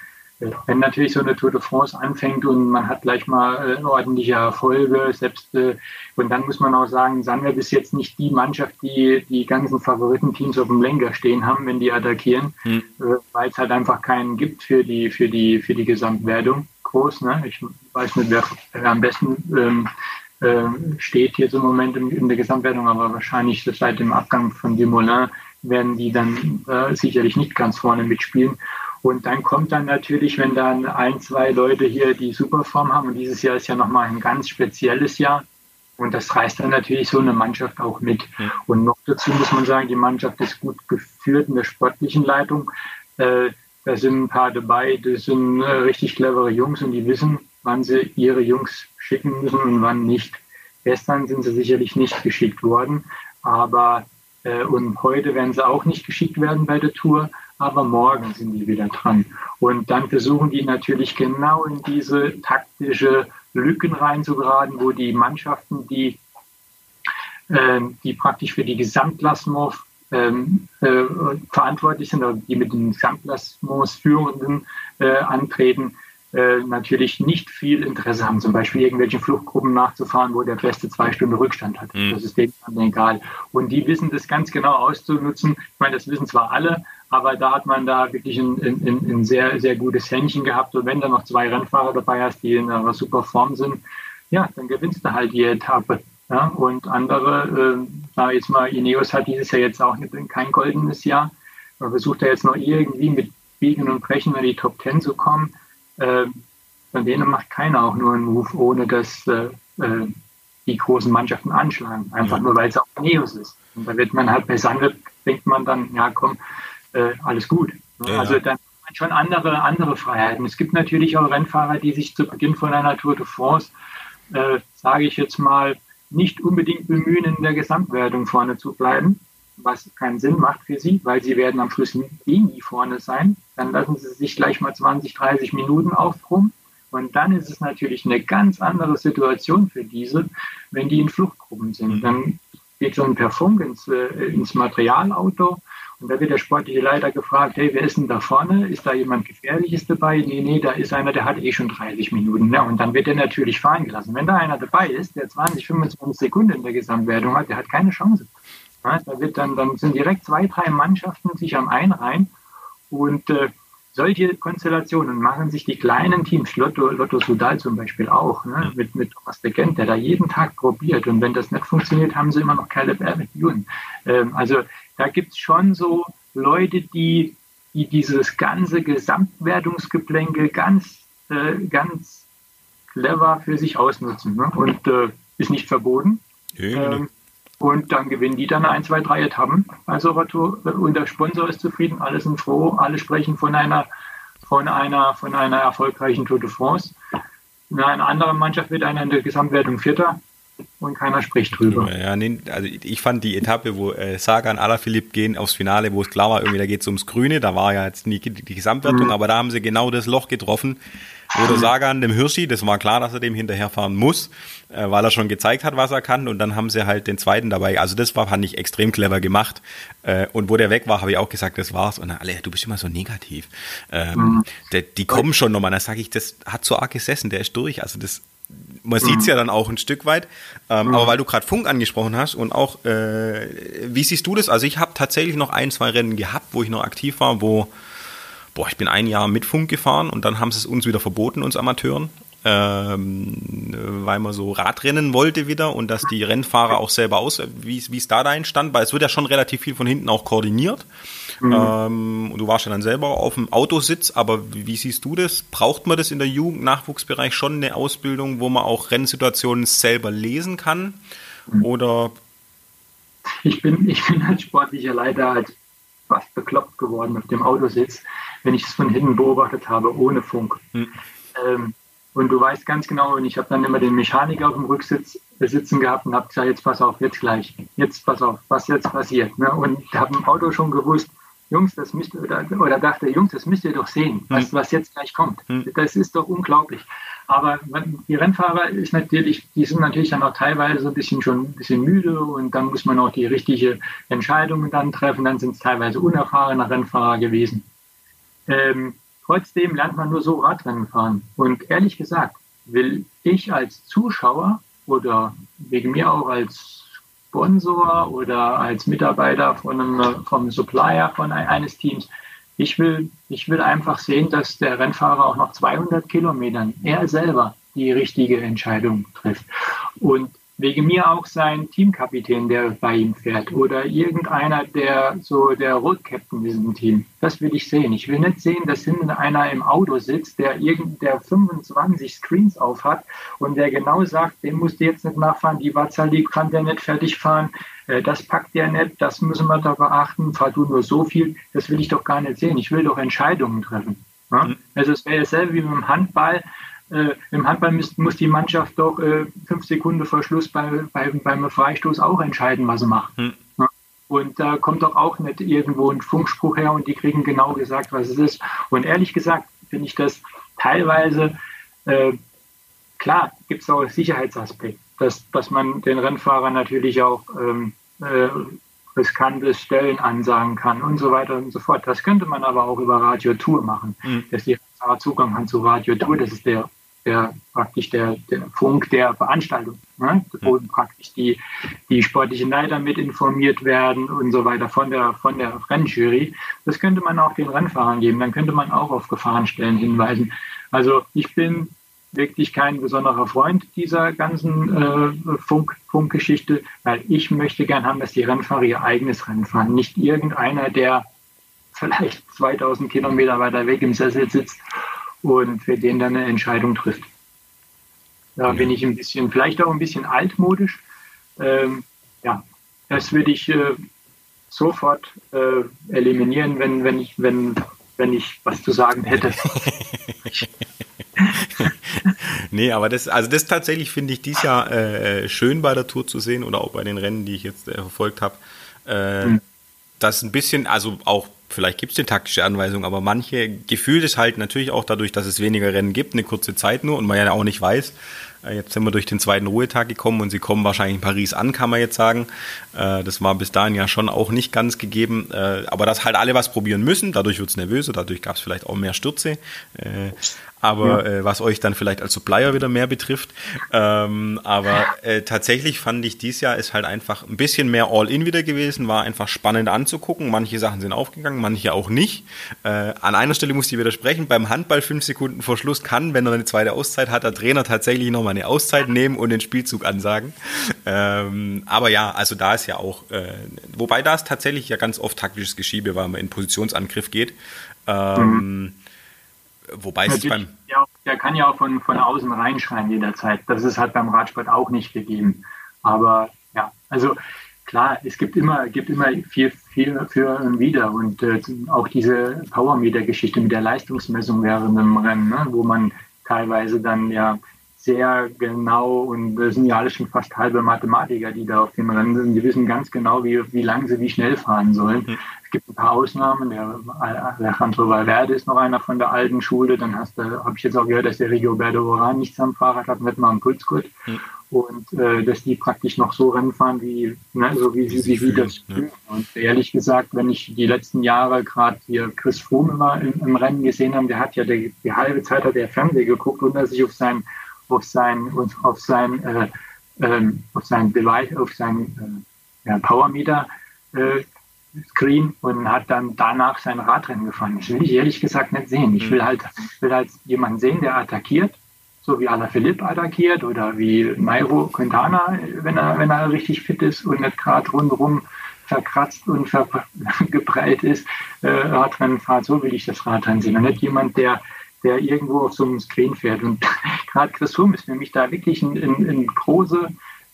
Speaker 3: wenn natürlich so eine Tour de France anfängt und man hat gleich mal äh, ordentliche Erfolge, selbst äh, und dann muss man auch sagen, Sunweb ist jetzt nicht die Mannschaft, die die ganzen Favoritenteams auf dem Lenker stehen haben, wenn die attackieren, hm. äh, weil es halt einfach keinen gibt für die für die für die Gesamtwertung groß. Ne? Ich weiß nicht, wer, wer am besten ähm, äh, steht jetzt im Moment in, in, der Gesamtwertung, aber wahrscheinlich seit dem Abgang von Dumoulin werden die dann äh, sicherlich nicht ganz vorne mitspielen. Und dann kommt dann natürlich, wenn dann ein, zwei Leute hier die Superform haben, und dieses Jahr ist ja nochmal ein ganz spezielles Jahr, Und das reißt dann natürlich so eine Mannschaft auch mit. Mhm. Und noch dazu muss man sagen, die Mannschaft ist gut geführt in der sportlichen Leitung. Äh, da sind ein paar dabei, das sind äh, richtig clevere Jungs und die wissen, wann sie ihre Jungs schicken müssen und wann nicht. Gestern sind sie sicherlich nicht geschickt worden, aber äh, und heute werden sie auch nicht geschickt werden bei der Tour, aber morgen sind die wieder dran. Und dann versuchen die natürlich genau in diese taktische Lücken reinzugeraten, wo die Mannschaften, die, äh, die praktisch für die Gesamtklassement ähm, äh, verantwortlich sind oder die mit den Gesamtklassements Führenden äh, antreten, äh, natürlich nicht viel Interesse haben, zum Beispiel irgendwelche Fluchtgruppen nachzufahren, wo der Beste zwei Stunden Rückstand hat. Mhm. Das ist denen egal. Und die wissen das ganz genau auszunutzen. Ich meine, das wissen zwar alle, aber da hat man da wirklich ein, ein, ein sehr, sehr gutes Händchen gehabt. Und wenn da noch zwei Rennfahrer dabei hast, die in einer super Form sind, ja, dann gewinnst du halt die Etappe. Ja, und andere, äh, jetzt mal, Ineos hat dieses Jahr jetzt auch nicht, kein goldenes Jahr. Man versucht da jetzt noch irgendwie mit Biegen und Brechen in die Top Ten zu kommen. Äh, von denen macht keiner auch nur einen Move, ohne dass äh, äh die großen Mannschaften anschlagen. Einfach nur, weil es auch Ineos ist. Und da wird man halt bei Sandwip, denkt man dann, ja komm, äh, alles gut. Ja, also dann hat man schon andere, andere Freiheiten. Es gibt natürlich auch Rennfahrer, die sich zu Beginn von einer Tour de France, äh, sage ich jetzt mal, nicht unbedingt bemühen, in der Gesamtwertung vorne zu bleiben, was keinen Sinn macht für sie, weil sie werden am Schluss eh nie vorne sein. Dann lassen sie sich gleich mal 20, 30 Minuten aufbrummen. Und dann ist es natürlich eine ganz andere Situation für diese, wenn die in Fluchtgruppen sind. Mhm. Dann geht so ein per Funk ins, äh, ins Materialauto und da wird der sportliche Leiter gefragt, hey, wer ist denn da vorne? Ist da jemand Gefährliches dabei? Nee, nee, da ist einer, der hat eh schon 30 Minuten. Ja, und dann wird er natürlich fahren gelassen. Wenn da einer dabei ist, der 20, 25 Sekunden in der Gesamtwertung hat, der hat keine Chance. Ja, da wird dann, dann sind direkt zwei, drei Mannschaften sich am Einreihen und äh, solche Konstellationen machen sich die kleinen Teams, Lotto, Lotto Sudal zum Beispiel auch, ne, mit, mit Thomas de Gent, der da jeden Tag probiert. Und wenn das nicht funktioniert, haben sie immer noch Caleb Ewan. Ähm, also da gibt es schon so Leute, die, die dieses ganze Gesamtwertungsgeplänkel ganz, äh, ganz clever für sich ausnutzen. Ne? Und äh, ist nicht verboten. Ja, ähm, und dann gewinnen die dann ein, zwei, drei Etappen. Also und der Sponsor ist zufrieden, alle sind froh, alle sprechen von einer, von einer, von einer erfolgreichen Tour de France. In einer anderen Mannschaft wird einer in der Gesamtwertung Vierter und keiner spricht drüber.
Speaker 2: Ja, nee, also ich fand die Etappe, wo äh, Sagan, Alaphilippe gehen aufs Finale, wo es klar war, irgendwie da geht es ums Grüne, da war ja jetzt nie die, die Gesamtwertung, mhm. aber da haben sie genau das Loch getroffen, wo der Sagan dem Hirschi, das war klar, dass er dem hinterherfahren muss, äh, weil er schon gezeigt hat, was er kann und dann haben sie halt den zweiten dabei. Also das war, fand ich, extrem clever gemacht äh, und wo der weg war, habe ich auch gesagt, das war's und dann alle, du bist immer so negativ. Ähm, mhm. der, die kommen schon nochmal, dann sage ich, das hat so arg gesessen, der ist durch, also das man sieht es ja dann auch ein Stück weit. Ähm, mhm. Aber weil du gerade Funk angesprochen hast und auch, äh, wie siehst du das? Also ich habe tatsächlich noch ein, zwei Rennen gehabt, wo ich noch aktiv war, wo, boah, ich bin ein Jahr mit Funk gefahren und dann haben sie es uns wieder verboten, uns Amateuren. Ähm, weil man so Radrennen wollte wieder und dass die Rennfahrer auch selber aus, wie es da dein stand, weil es wird ja schon relativ viel von hinten auch koordiniert. Mhm. Ähm, du warst ja dann selber auf dem Autositz, aber wie siehst du das? Braucht man das in der Jugend-Nachwuchsbereich schon eine Ausbildung, wo man auch Rennsituationen selber lesen kann? Mhm. Oder?
Speaker 3: Ich bin, ich bin als sportlicher Leiter halt fast bekloppt geworden auf dem Autositz, wenn ich es von hinten beobachtet habe, ohne Funk. Mhm. Ähm, und du weißt ganz genau, und ich habe dann immer den Mechaniker auf dem Rücksitz sitzen gehabt und habe gesagt, jetzt pass auf, jetzt gleich, jetzt pass auf, was jetzt passiert. Ne? Und habe im Auto schon gewusst, Jungs, das müsst ihr, oder, oder dachte, Jungs, das müsst ihr doch sehen, was, hm. was jetzt gleich kommt. Hm. Das ist doch unglaublich. Aber die Rennfahrer ist natürlich, die sind natürlich dann auch teilweise ein bisschen schon ein bisschen müde und dann muss man auch die richtige Entscheidung dann treffen. Dann sind es teilweise unerfahrene Rennfahrer gewesen. Ähm, trotzdem lernt man nur so Radrennen fahren. Und ehrlich gesagt, will ich als Zuschauer oder wegen mir auch als Sponsor oder als Mitarbeiter von einem, vom Supplier von eines Teams. Ich will, ich will einfach sehen, dass der Rennfahrer auch nach 200 Kilometern er selber die richtige Entscheidung trifft. Und wegen mir auch sein Teamkapitän, der bei ihm fährt oder irgendeiner, der so der Road-Captain ist im Team. Das will ich sehen. Ich will nicht sehen, dass hinten einer im Auto sitzt, der irgend, der 25 Screens auf hat und der genau sagt, den musst du jetzt nicht nachfahren, die Watzal, die kann der nicht fertig fahren, äh, das packt der nicht, das müssen wir da beachten, fahr du nur so viel, das will ich doch gar nicht sehen. Ich will doch Entscheidungen treffen. Mhm. Also es wäre dasselbe wie mit dem Handball äh, Im Handball muss, muss, die Mannschaft doch äh, fünf Sekunden vor Schluss bei, bei, beim Freistoß auch entscheiden, was sie macht. Hm. Und da kommt doch auch nicht irgendwo ein Funkspruch her und die kriegen genau gesagt, was es ist. Und ehrlich gesagt finde ich das teilweise, äh, klar, gibt es auch Sicherheitsaspekt, dass, dass man den Rennfahrern natürlich auch ähm, äh, riskante Stellen ansagen kann und so weiter und so fort. Das könnte man aber auch über Radio Tour machen, mhm. dass die Fahrer Zugang haben zu Radio Tour. Das ist der der praktisch der, der Funk der Veranstaltung, ne? wo mhm. praktisch die, die sportlichen Leiter mit informiert werden und so weiter von der, von der Rennjury. Das könnte man auch den Rennfahrern geben. Dann könnte man auch auf Gefahrenstellen hinweisen. Also ich bin wirklich kein besonderer Freund dieser ganzen äh, Funk, Funkgeschichte, weil ich möchte gern haben, dass die Rennfahrer ihr eigenes Rennen fahren. Nicht irgendeiner, der vielleicht 2000 Kilometer weiter weg im Sessel sitzt und für den dann eine Entscheidung trifft. Da bin ich ein bisschen, vielleicht auch ein bisschen altmodisch. Ähm, ja, das würde ich äh, sofort äh, eliminieren, wenn, wenn, ich, wenn, wenn ich was zu sagen hätte. (laughs)
Speaker 2: nee, aber das, also das tatsächlich finde ich dies Jahr äh, schön bei der Tour zu sehen oder auch bei den Rennen, die ich jetzt äh, verfolgt habe. Äh, mhm. Das ein bisschen, also auch vielleicht gibt es eine taktische Anweisung, aber manche gefühlt ist halt natürlich auch dadurch, dass es weniger Rennen gibt, eine kurze Zeit nur und man ja auch nicht weiß. Äh, jetzt sind wir durch den zweiten Ruhetag gekommen und sie kommen wahrscheinlich in Paris an, kann man jetzt sagen. Äh, das war bis dahin ja schon auch nicht ganz gegeben. Äh, aber dass halt alle was probieren müssen, dadurch wird es nervöser, dadurch gab es vielleicht auch mehr Stürze aber ja. äh, was euch dann vielleicht als Supplier wieder mehr betrifft. Ähm, aber äh, tatsächlich fand ich dies Jahr ist halt einfach ein bisschen mehr All-In wieder gewesen, war einfach spannend anzugucken. Manche Sachen sind aufgegangen, manche auch nicht. Äh, an einer Stelle muss ich widersprechen, beim Handball fünf Sekunden vor Schluss kann, wenn er eine zweite Auszeit hat, der Trainer tatsächlich nochmal eine Auszeit nehmen und den Spielzug ansagen. Ähm, aber ja, also da ist ja auch, äh, wobei da ist tatsächlich ja ganz oft taktisches Geschiebe, weil man in Positionsangriff geht. Ähm, mhm Wobei es beim.
Speaker 3: Ja, der kann ja auch von, von außen reinschreien jederzeit. Das ist halt beim Radsport auch nicht gegeben. Aber ja, also klar, es gibt immer, gibt immer viel, viel für und wieder. Und äh, auch diese Powermeter-Geschichte mit der Leistungsmessung während dem Rennen, ne, wo man teilweise dann ja sehr genau und das sind ja alle schon fast halbe Mathematiker, die da auf dem Rennen sind. Die wissen ganz genau, wie, wie lang sie wie schnell fahren sollen. Mhm. Es gibt ein paar Ausnahmen. Der Alejandro Valverde ist noch einer von der alten Schule. Dann hast du, habe ich jetzt auch gehört, dass der Rigoberto Oran nichts am Fahrrad hat, nicht mal einen Pulsgurt. Mhm. Und äh, dass die praktisch noch so Rennen fahren, wie, ne, so wie, wie, wie, wie das fühlen. Ja. Und ehrlich gesagt, wenn ich die letzten Jahre gerade hier Chris Froome immer im, im, Rennen gesehen habe, der hat ja die, die halbe Zeit hat der Fernseher geguckt und er sich auf sein auf sein, auf sein, äh, ähm, auf sein Beweis, auf sein äh, ja, Powermeter äh, Screen und hat dann danach sein Radrennen gefahren. Das will ich ehrlich gesagt nicht sehen. Ich will mhm. halt, will halt jemanden sehen, der attackiert, so wie Alaphilippe attackiert oder wie Nairo Quintana, wenn er, wenn er richtig fit ist und nicht gerade rundherum verkratzt und (laughs) geprellt ist, äh, Radrennen fahrt. So will ich das Radrennen sehen. Und nicht jemand, der der irgendwo auf so einem Screen fährt. Und (laughs) gerade Chris Froome ist für mich da wirklich ein, ein, ein große,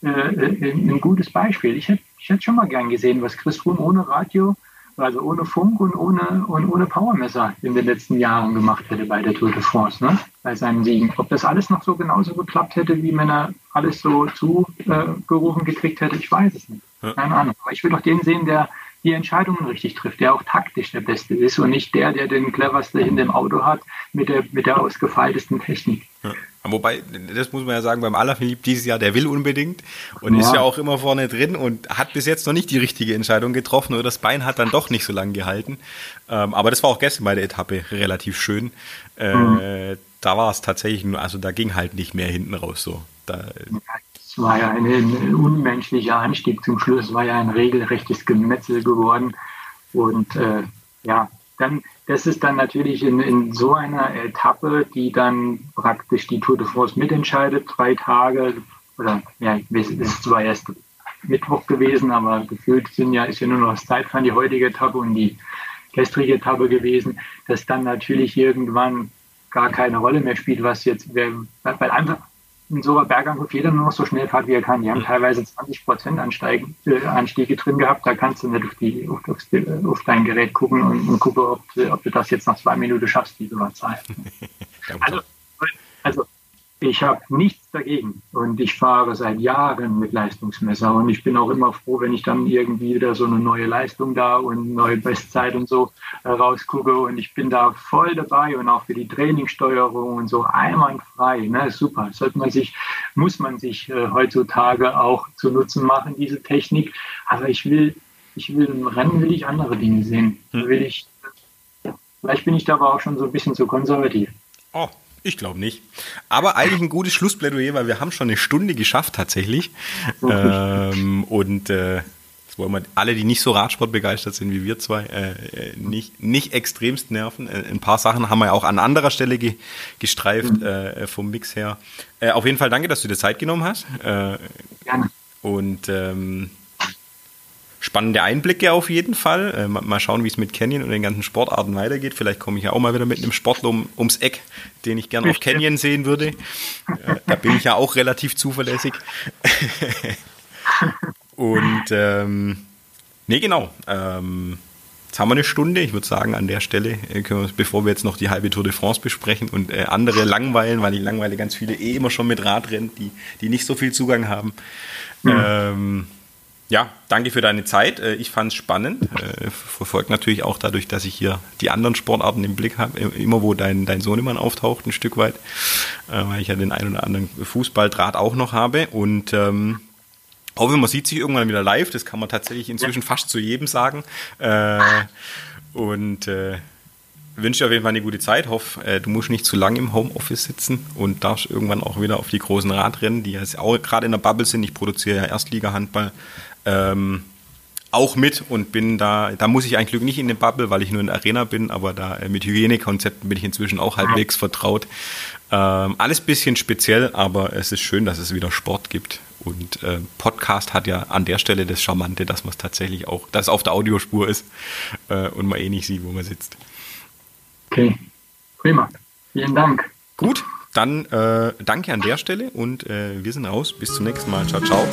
Speaker 3: äh, ein, ein, gutes Beispiel. Ich hätte ich hätte schon mal gern gesehen, was Chris Froome ohne Radio, also ohne Funk und ohne, und ohne Powermesser in den letzten Jahren gemacht hätte bei der Tour de France, ne? bei seinen Siegen. Ob das alles noch so genauso geklappt hätte, wie wenn er alles so zugerufen äh, gekriegt hätte, ich weiß es nicht. Keine Ahnung. Aber ich will doch den sehen, der die Entscheidungen richtig trifft, der auch taktisch der Beste ist und nicht der, der den cleverste in dem Auto hat mit der, mit der ausgefeiltesten Technik.
Speaker 2: Ja. Wobei, das muss man ja sagen, beim Alaphilippe dieses Jahr, der will unbedingt und ja. ist ja auch immer vorne drin und hat bis jetzt noch nicht die richtige Entscheidung getroffen oder das Bein hat dann doch nicht so lange gehalten. Ähm, aber das war auch gestern bei der Etappe relativ schön. Äh, mhm. Da war es tatsächlich nur, also da ging halt nicht mehr hinten raus so. Da,
Speaker 3: war ja ein, ein unmenschlicher Anstieg zum Schluss, war ja ein regelrechtes Gemetzel geworden. Und äh, ja, dann, das ist dann natürlich in, in so einer Etappe, die dann praktisch die Tour de France mitentscheidet, drei Tage, oder ja, es ist zwar erst Mittwoch gewesen, aber gefühlt sind ja, ist ja nur noch das Zeitfahren, die heutige Etappe und die gestrige Etappe gewesen, dass dann natürlich irgendwann gar keine Rolle mehr spielt, was jetzt, weil einfach in so einer Bergankunft jeder nur noch so schnell fährt, wie er kann. Die haben teilweise 20 Prozent Anstiege, äh, Anstiege drin gehabt. Da kannst du nicht auf, die, auf, auf, auf dein Gerät gucken und, und gucken, ob, ob, du das jetzt nach zwei Minuten schaffst, diese Zahl. (laughs) also, also ich habe nichts dagegen und ich fahre seit Jahren mit Leistungsmesser und ich bin auch immer froh, wenn ich dann irgendwie wieder so eine neue Leistung da und neue Bestzeit und so äh, rausgucke und ich bin da voll dabei und auch für die Trainingssteuerung und so einwandfrei, ne, super. Sollte man sich, muss man sich äh, heutzutage auch zu Nutzen machen, diese Technik. Aber ich will, ich will im Rennen will ich andere Dinge sehen. Hm. Will ich, vielleicht bin ich da aber auch schon so ein bisschen zu konservativ.
Speaker 2: Oh, ich glaube nicht. Aber eigentlich ein gutes Schlussplädoyer, weil wir haben schon eine Stunde geschafft tatsächlich. ähm, und äh, das wollen wir alle, die nicht so Radsport begeistert sind wie wir zwei, äh, äh nicht, nicht extremst nerven. Äh, ein paar Sachen haben wir ja auch an anderer Stelle ge gestreift mhm. äh, vom Mix her. Äh, auf jeden Fall danke, dass du dir Zeit genommen hast. Gerne. Und ähm, spannende Einblicke auf jeden Fall. Äh, mal schauen, wie es mit Canyon und den ganzen Sportarten weitergeht. Vielleicht komme ich ja auch mal wieder mit einem Sportler um, ums Eck, den ich gerne auf Canyon sehen würde. Äh, da bin ich ja auch relativ zuverlässig. (laughs) und ähm, nee, genau. Ähm, jetzt haben wir eine Stunde. Ich würde sagen, an der Stelle, äh, können wir, bevor wir jetzt noch die halbe Tour de France besprechen und äh, andere langweilen, weil ich langweile ganz viele eh immer schon mit Radrennen, die, die nicht so viel Zugang haben. Mhm. Ähm, ja, danke für deine Zeit. Äh, ich fand es spannend. Äh, verfolgt natürlich auch dadurch, dass ich hier die anderen Sportarten im Blick habe, immer wo dein, dein Sohnemann auftaucht, ein Stück weit, äh, weil ich ja den einen oder anderen Fußballdraht auch noch habe. Und ähm, hoffe, man sieht sich irgendwann wieder live. Das kann man tatsächlich inzwischen ja. fast zu jedem sagen. Äh, und äh, wünsche dir auf jeden Fall eine gute Zeit. Hoffe, äh, du musst nicht zu lange im Homeoffice sitzen und darfst irgendwann auch wieder auf die großen Radrennen, die jetzt auch gerade in der Bubble sind. Ich produziere ja Erstliga-Handball ähm, auch mit und bin da, da muss ich eigentlich Glück nicht in den Bubble, weil ich nur in der Arena bin, aber da äh, mit Hygienekonzepten bin ich inzwischen auch halbwegs vertraut. Ähm, alles bisschen speziell, aber es ist schön, dass es wieder Sport gibt. Und äh, Podcast hat ja an der Stelle das Charmante, dass man es tatsächlich auch, dass es auf der Audiospur ist äh, und man eh nicht sieht, wo man sitzt.
Speaker 3: Okay, prima. Vielen Dank.
Speaker 2: Gut, dann äh, danke an der Stelle und äh, wir sind raus. Bis zum nächsten Mal. Ciao, ciao.